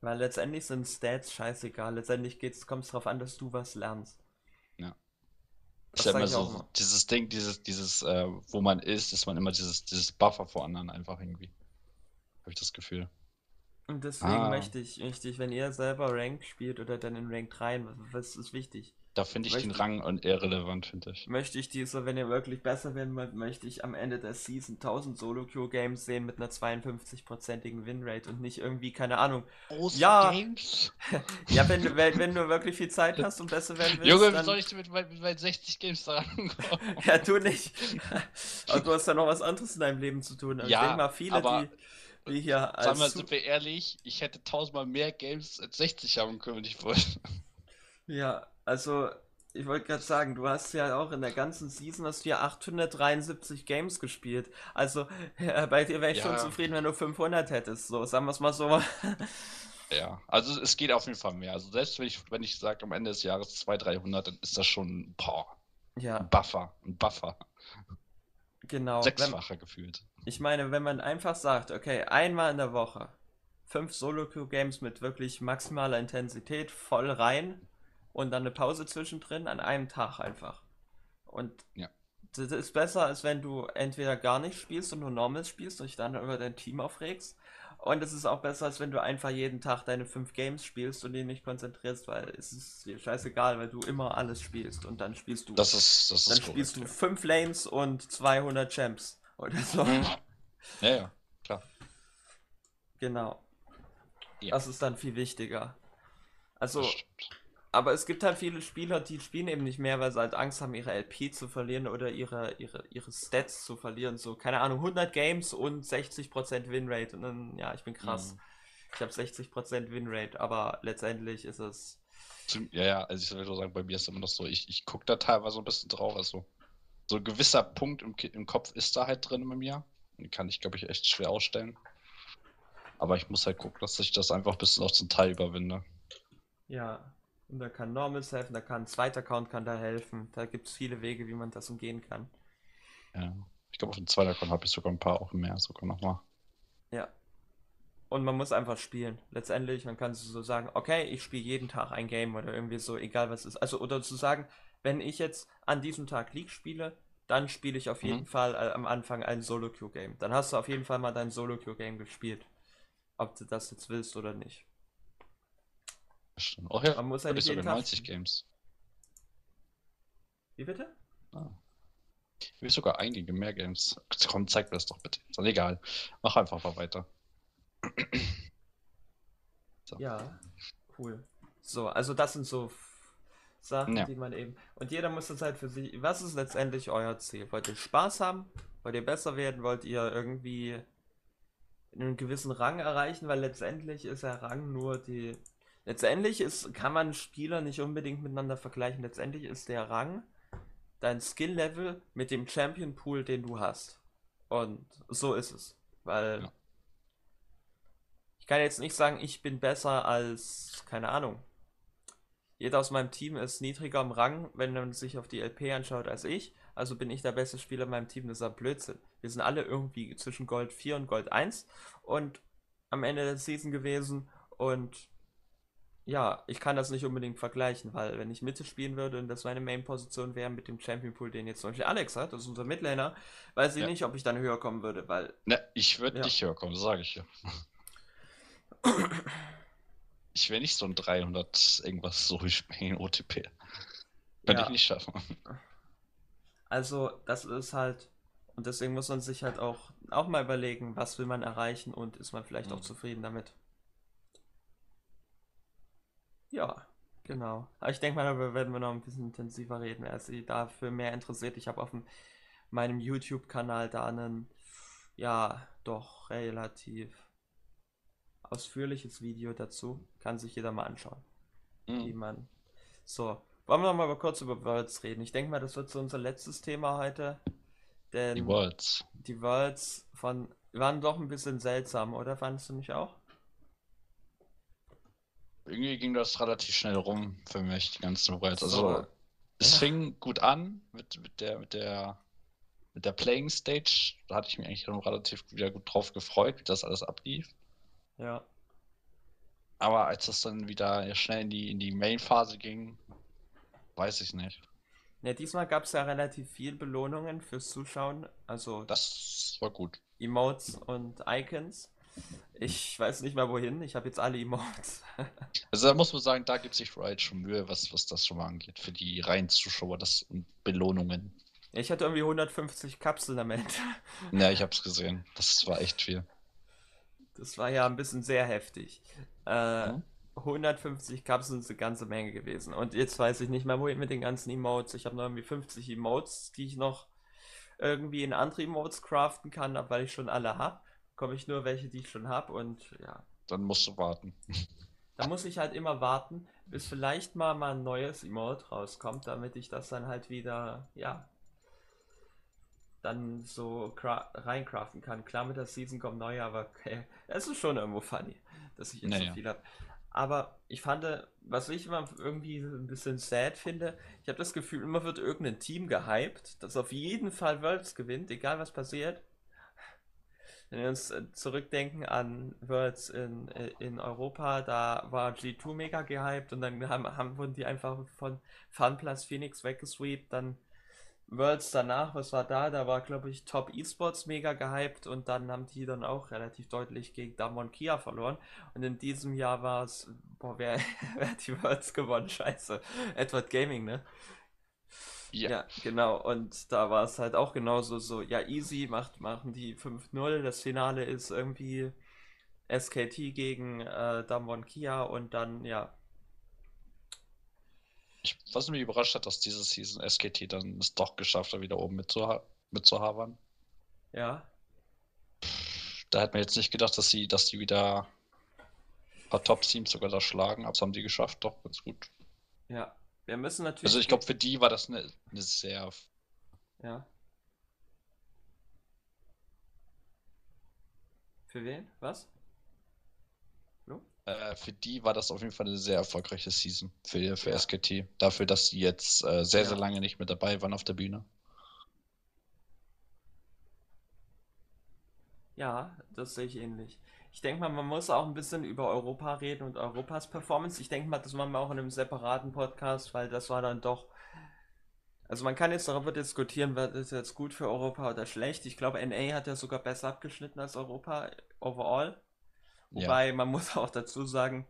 Weil letztendlich sind Stats scheißegal. Letztendlich kommt es darauf an, dass du was lernst. Ja. Das ist ja sag immer so, dieses Ding, dieses, dieses, äh, wo man ist, ist man immer dieses, dieses Buffer vor anderen einfach irgendwie. Habe ich das Gefühl. Und deswegen Ah. möchte ich, möchte ich, wenn ihr selber Rank spielt oder dann in Rank 3, was ist wichtig? Da finde ich den Möchte- Rang und irrelevant, finde ich. Möchte ich diese, wenn ihr wirklich besser werden wollt, möchte ich am Ende der Season 1000 Solo-Queue-Games sehen mit einer 52%igen Winrate und nicht irgendwie, keine Ahnung. Ja. Games? Ja, wenn, du- wenn, wenn du wirklich viel Zeit hast und besser werden willst, Junge, wie dann... soll ich mit, meinen- mit meinen 60 Games da rankommen? Ja, du nicht. Aber du hast ja noch was anderes in deinem Leben zu tun. Und Ja, ich denke mal, viele, aber- die, die hier Sagen wir, sind wir ehrlich, ich hätte tausendmal mehr Games als 60 haben können, wenn ich wollte. Ja, also ich wollte gerade sagen, du hast ja auch in der ganzen Season hast du ja 873 Games gespielt. Also äh, bei dir wäre ich schon Ja. zufrieden, wenn du 500 hättest. So, sagen wir es mal so. Ja, also es geht auf jeden Fall mehr. Also selbst wenn ich, wenn ich sage am Ende des Jahres 200, 300, dann ist das schon boah, Ja, ein Buffer, ein Buffer. genau. Sechsfacher gefühlt. Ich meine, wenn man einfach sagt, okay, einmal in der Woche fünf Solo-Queue-Games mit wirklich maximaler Intensität voll rein und dann eine Pause zwischendrin an einem Tag einfach. Und Ja. das ist besser, als wenn du entweder gar nicht spielst und nur Normal spielst und dich dann über dein Team aufregst. Und es ist auch besser, als wenn du einfach jeden Tag deine fünf Games spielst und dich nicht konzentrierst, weil es ist dir scheißegal, weil du immer alles spielst und dann spielst du, Das ist, das dann ist spielst du korrekt, fünf Lanes und 200 Champs oder so. ja. Mhm. Ja, ja, klar. Genau. Ja. Das ist dann viel wichtiger. Also, aber es gibt halt viele Spieler, die spielen eben nicht mehr, weil sie halt Angst haben, ihre LP zu verlieren oder ihre, ihre, ihre Stats zu verlieren. So, keine Ahnung, 100 Games und 60% Winrate. Und dann, ja, ich bin krass. Mhm. Ich habe 60% Winrate, aber letztendlich ist es. Ja, ja, also ich würde sagen, bei mir ist immer noch so, ich, ich gucke da teilweise ein bisschen drauf, also so ein gewisser Punkt im, im Kopf ist da halt drin bei mir. Den kann ich, glaube ich, echt schwer ausstellen. Aber ich muss halt gucken, dass ich das einfach bis noch zum Teil überwinde. Ja. Und da kann Normals helfen, da kann ein zweiter Account kann da helfen. Da gibt es viele Wege, wie man das umgehen kann. Ja. Ich glaube, auf dem zweiten Account habe ich sogar ein paar auch mehr, sogar nochmal. Ja. Und man muss einfach spielen. Letztendlich, man kann so sagen, okay, ich spiele jeden Tag ein Game oder irgendwie so, egal was es ist. Also, oder zu sagen, wenn ich jetzt an diesem Tag League spiele, dann spiele ich auf jeden Mhm. Fall äh, am Anfang ein Solo-Queue-Game. Dann hast du auf jeden Fall mal dein Solo-Queue-Game gespielt. Ob du das jetzt willst oder nicht. Stimmt. Oh ja, Man muss ja nicht jeden Tag 90 spielen. Games. Wie bitte? Ah. Ich habe sogar einige mehr Games. Komm, zeig mir das doch bitte. Ist doch egal. Mach einfach mal weiter. So. Ja, cool. So, also das sind so Sachen, Ja. die man eben. Und jeder muss das halt für sich. Was ist letztendlich euer Ziel? Wollt ihr Spaß haben? Wollt ihr besser werden? Wollt ihr irgendwie einen gewissen Rang erreichen? Weil letztendlich ist der Rang nur die. Letztendlich ist, kann man Spieler nicht unbedingt miteinander vergleichen. Letztendlich ist der Rang dein Skill-Level mit dem Champion-Pool, den du hast. Und so ist es. Weil Ja. ich kann jetzt nicht sagen, ich bin besser als, keine Ahnung. Jeder aus meinem Team ist niedriger im Rang, wenn man sich auf die LP anschaut, als ich. Also bin ich der beste Spieler in meinem Team. Das ist ja Blödsinn. Wir sind alle irgendwie zwischen Gold 4 und Gold 1 und am Ende der Season gewesen. Und ja, ich kann das nicht unbedingt vergleichen, weil wenn ich Mitte spielen würde und das meine Main-Position wäre mit dem Champion Pool, den jetzt zum Beispiel Alex hat, das ist unser Midlaner, weiß ich Ja. nicht, ob ich dann höher kommen würde, weil Ne, ich würde Ja. nicht höher kommen, das sage ich ja. Ich wäre nicht so ein 300 irgendwas so spielen OTP. Könnte Ja. ich nicht schaffen. Also, das ist halt, und deswegen muss man sich halt auch, auch mal überlegen, was will man erreichen und ist man vielleicht auch Mhm. zufrieden damit. Ja, genau. Aber ich denke mal, darüber werden wir noch ein bisschen intensiver reden, wer sich dafür mehr interessiert. Ich habe auf dem meinem YouTube-Kanal da einen, ja, doch relativ ausführliches Video dazu. Kann sich jeder mal anschauen. Mhm. Wie man. So, wollen wir noch mal kurz über Worlds reden? Ich denke mal, das wird so unser letztes Thema heute. Denn die Worlds. Die Worlds von waren doch ein bisschen seltsam, oder? Fandest du mich auch? Irgendwie ging das relativ schnell rum für mich, die ganzen Worlds. Also, so, es ja. fing gut an mit, mit der, mit der, mit der Playing Stage. Da hatte ich mich eigentlich relativ wieder gut drauf gefreut, wie das alles ablief. Ja. Aber als es dann wieder schnell in die, in die Main-Phase ging, weiß ich nicht. Ja, diesmal gab es ja relativ viel Belohnungen fürs Zuschauen. Also. Das war gut. Emotes und Icons. Ich weiß nicht mehr wohin, ich habe jetzt alle Emotes. also da muss man sagen, da gibt sich Riot schon Mühe, was, was das schon mal angeht, für die reinen Zuschauer das und Belohnungen. Ich hatte irgendwie 150 Kapseln am Ende. Ja, ich habe es gesehen. Das war echt viel. Das war ja ein bisschen sehr heftig. Äh, hm? 150 Kapseln ist eine ganze Menge gewesen. Und jetzt weiß ich nicht mehr, wohin mit den ganzen Emotes. Ich habe noch irgendwie 50 Emotes, die ich noch irgendwie in andere Emotes craften kann, weil ich schon alle habe komme ich nur welche, die ich schon habe und ja. Dann musst du warten. Da muss ich halt immer warten, bis vielleicht mal, mal ein neues Emote rauskommt, damit ich das dann halt wieder, ja, dann so reincraften kann. Klar, mit der Season kommt neu, aber okay, es ist schon irgendwo funny, dass ich jetzt naja. so viel habe. Aber ich fand, was ich immer irgendwie ein bisschen sad finde, ich habe das Gefühl, immer wird irgendein Team gehypt, das auf jeden Fall Worlds gewinnt, egal was passiert. Wenn wir uns äh, zurückdenken an Worlds in, äh, in Europa, da war G2 mega gehypt und dann haben, haben, wurden die einfach von FunPlus Phoenix weggesweept. Dann Worlds danach, was war da? Da war, glaube ich, Top Esports mega gehypt und dann haben die dann auch relativ deutlich gegen Damon Kia verloren. Und in diesem Jahr war es, boah, wer, wer hat die Worlds gewonnen? Scheiße. Edward Gaming, ne? Ja. ja, genau. Und da war es halt auch genauso so, ja, easy, macht, machen die 5-0. Das Finale ist irgendwie SKT gegen äh, Damwon Kia und dann, ja. Ich, was mich überrascht hat, dass diese Season SKT dann es doch geschafft hat, wieder oben mitzuha mitzuhavern. Ja. Da hat man jetzt nicht gedacht, dass sie, dass die wieder ein paar Top-Teams sogar da schlagen, aber das haben die geschafft, doch ganz gut. Ja, wir müssen natürlich. Also ich glaube, für die war das eine, eine sehr. Ja. Für wen? Was? Äh, für die war das auf jeden Fall eine sehr erfolgreiche Season für, für. SKT. Dafür, dass sie jetzt äh, sehr, sehr lange nicht mehr dabei waren auf der Bühne. Ja, das sehe ich ähnlich ich denke mal, man muss auch ein bisschen über Europa reden und Europas Performance. Ich denke mal, das machen wir auch in einem separaten Podcast, weil das war dann doch. Also man kann jetzt darüber diskutieren, was ist jetzt gut für Europa oder schlecht. Ich glaube, NA hat ja sogar besser abgeschnitten als Europa overall. Wobei ja. man muss auch dazu sagen,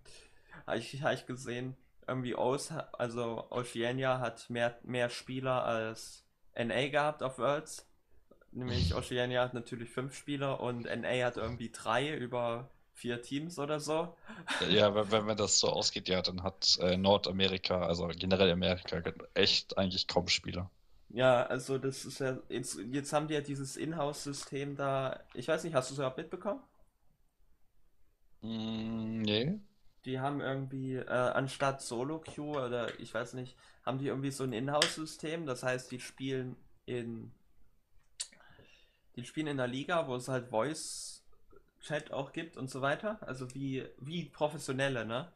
habe ich, hab ich gesehen, irgendwie Oz, also Oceania hat mehr, mehr Spieler als NA gehabt auf Worlds. Nämlich Oceania hat natürlich fünf Spieler und NA hat irgendwie drei über vier Teams oder so. Ja, wenn, wenn man das so ausgeht, ja, dann hat äh, Nordamerika, also generell Amerika, echt eigentlich kaum Spieler. Ja, also das ist ja, jetzt, jetzt haben die ja dieses Inhouse-System da, ich weiß nicht, hast du es überhaupt mitbekommen? Mm, nee. Die haben irgendwie, äh, anstatt Solo-Queue oder ich weiß nicht, haben die irgendwie so ein Inhouse-System, das heißt, die spielen in die spielen in der Liga, wo es halt Voice-Chat auch gibt und so weiter. Also wie, wie professionelle, ne?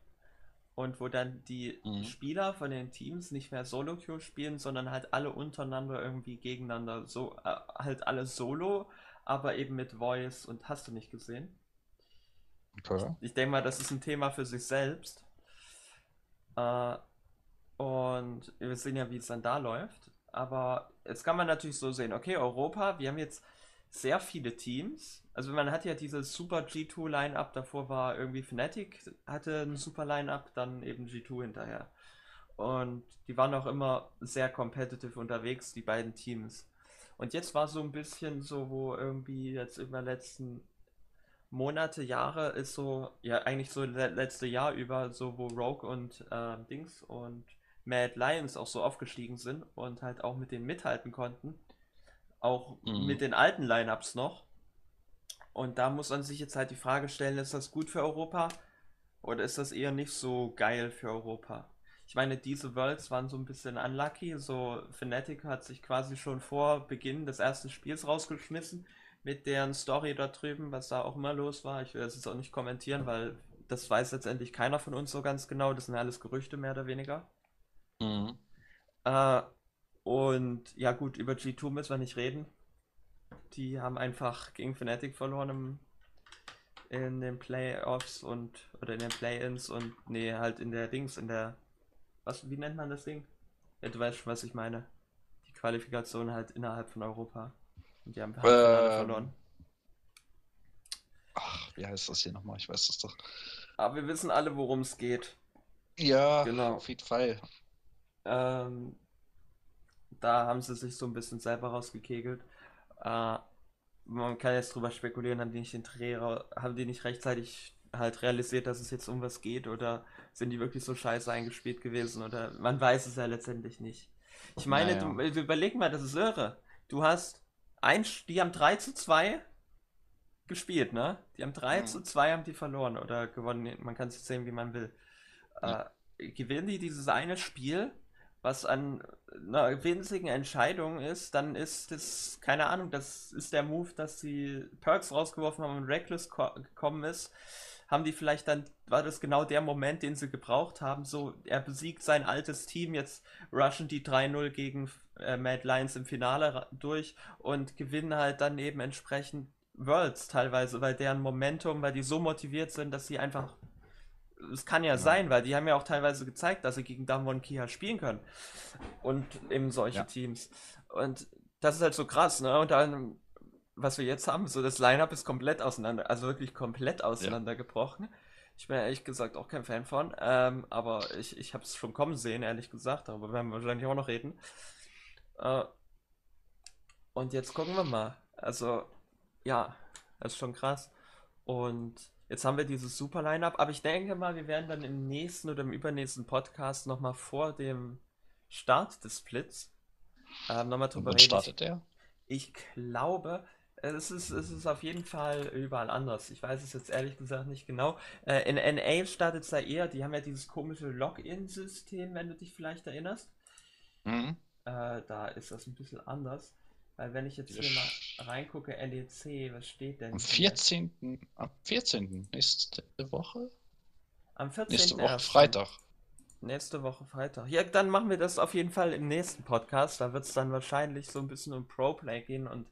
Und wo dann die mhm. Spieler von den Teams nicht mehr Solo-Queue spielen, sondern halt alle untereinander irgendwie gegeneinander. So, äh, halt alle Solo, aber eben mit Voice und hast du nicht gesehen. Okay. Ich, denke mal, das ist ein Thema für sich selbst. Äh, und wir sehen ja, wie es dann da läuft. Aber jetzt kann man natürlich so sehen, okay, Europa, wir haben jetzt sehr viele Teams. Also man hat ja dieses super G2 Line-Up, davor war irgendwie Fnatic, hatte ein super Line-Up, dann eben G2 hinterher. Und die waren auch immer sehr competitive unterwegs, die beiden Teams. Und jetzt war so ein bisschen so, wo irgendwie jetzt über letzten Monate, Jahre ist so, ja eigentlich so letzte Jahr über, so wo Rogue und äh, Dings und Mad Lions auch so aufgestiegen sind und halt auch mit denen mithalten konnten Auch mhm. mit den alten Lineups noch. Und da muss man sich jetzt halt die Frage stellen, ist das gut für Europa oder ist das eher nicht so geil für Europa? Ich meine, diese Worlds waren so ein bisschen unlucky. So, Fnatic hat sich quasi schon vor Beginn des ersten Spiels rausgeschmissen mit deren Story da drüben, was da auch immer los war. Ich will das jetzt auch nicht kommentieren, weil das weiß letztendlich keiner von uns so ganz genau. Das sind alles Gerüchte, mehr oder weniger. Mhm. Äh, und ja gut, über G2 müssen wir nicht reden. Die haben einfach gegen Fnatic verloren im, in den Playoffs und oder in den Play-ins und nee, halt in der Dings, in der was, wie nennt man das Ding? Ja, du weißt schon, was ich meine. Die Qualifikation halt innerhalb von Europa. Die haben ähm, verloren. Ach, wie heißt das hier nochmal? Ich weiß das doch. Aber wir wissen alle, worum es geht. Ja, genau. auf jeden Fall. Ähm, da haben sie sich so ein bisschen selber rausgekegelt. Äh, man kann jetzt drüber spekulieren, haben die nicht den Dreh, haben die nicht rechtzeitig halt realisiert, dass es jetzt um was geht oder sind die wirklich so scheiße eingespielt gewesen oder man weiß es ja letztendlich nicht. Ich meine, naja. du, überleg mal, das ist irre. Du hast ein, die haben 3 zu 2 gespielt, ne? Die haben 3 mhm. zu 2 haben die verloren oder gewonnen. Man kann es sehen, wie man will. Ja. Äh, gewinnen die dieses eine Spiel was an einer winzigen Entscheidung ist, dann ist das, keine Ahnung, das ist der Move, dass sie Perks rausgeworfen haben und Reckless gekommen ist. Haben die vielleicht dann, war das genau der Moment, den sie gebraucht haben, so, er besiegt sein altes Team, jetzt rushen die 3-0 gegen äh, Mad Lions im Finale durch und gewinnen halt dann eben entsprechend Worlds teilweise, weil deren Momentum, weil die so motiviert sind, dass sie einfach es kann ja, ja, sein, weil die haben ja auch teilweise gezeigt, dass sie gegen Damwon Kia spielen können. Und eben solche ja. Teams. Und das ist halt so krass, ne? Und dann, was wir jetzt haben, so das Line-Up ist komplett auseinander, also wirklich komplett auseinandergebrochen. Ja. Ich bin ehrlich gesagt auch kein Fan von, ähm, aber ich, ich habe es schon kommen sehen, ehrlich gesagt, darüber werden wir wahrscheinlich auch noch reden. Äh, und jetzt gucken wir mal. Also, ja, das ist schon krass. Und Jetzt haben wir dieses super Line-Up, aber ich denke mal, wir werden dann im nächsten oder im übernächsten Podcast nochmal vor dem Start des Splits ähm, nochmal drüber reden. startet der? Ich glaube, es ist, es ist auf jeden Fall überall anders. Ich weiß es jetzt ehrlich gesagt nicht genau. Äh, in NA startet es da eher, die haben ja dieses komische Login-System, wenn du dich vielleicht erinnerst. Mhm. Äh, da ist das ein bisschen anders. Weil wenn ich jetzt hier mal reingucke, LEC, was steht denn? Am 14. Am 14. nächste Woche? Am 14. Nächste Woche Freitag. Nächste Woche Freitag. Ja, dann machen wir das auf jeden Fall im nächsten Podcast. Da wird es dann wahrscheinlich so ein bisschen um Pro-Play gehen und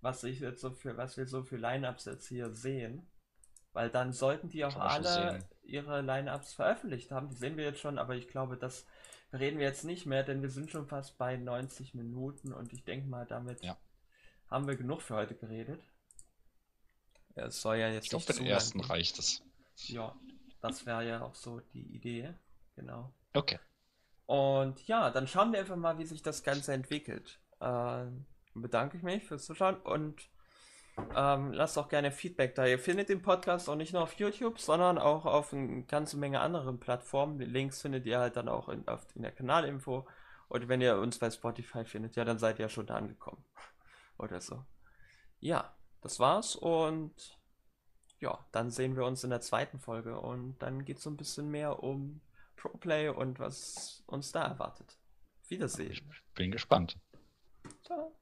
was ich jetzt so für, was wir so für Lineups jetzt hier sehen. Weil dann sollten die auch alle ihre Lineups veröffentlicht haben. Die sehen wir jetzt schon, aber ich glaube, dass reden wir jetzt nicht mehr, denn wir sind schon fast bei 90 Minuten und ich denke mal, damit ja. haben wir genug für heute geredet. Es soll ja jetzt ich glaube, für den ersten gehen. reicht es. Ja, das wäre ja auch so die Idee. Genau. Okay. Und ja, dann schauen wir einfach mal, wie sich das Ganze entwickelt. Ähm, bedanke ich mich fürs Zuschauen und ähm, lasst auch gerne Feedback da. Ihr findet den Podcast auch nicht nur auf YouTube, sondern auch auf eine ganze Menge anderen Plattformen. Die Links findet ihr halt dann auch in, auf, in der Kanalinfo. Und wenn ihr uns bei Spotify findet, ja, dann seid ihr schon da angekommen. Oder so. Ja, das war's und ja, dann sehen wir uns in der zweiten Folge und dann geht es so ein bisschen mehr um Pro-Play und was uns da erwartet. Wiedersehen. Ich bin gespannt. Ciao.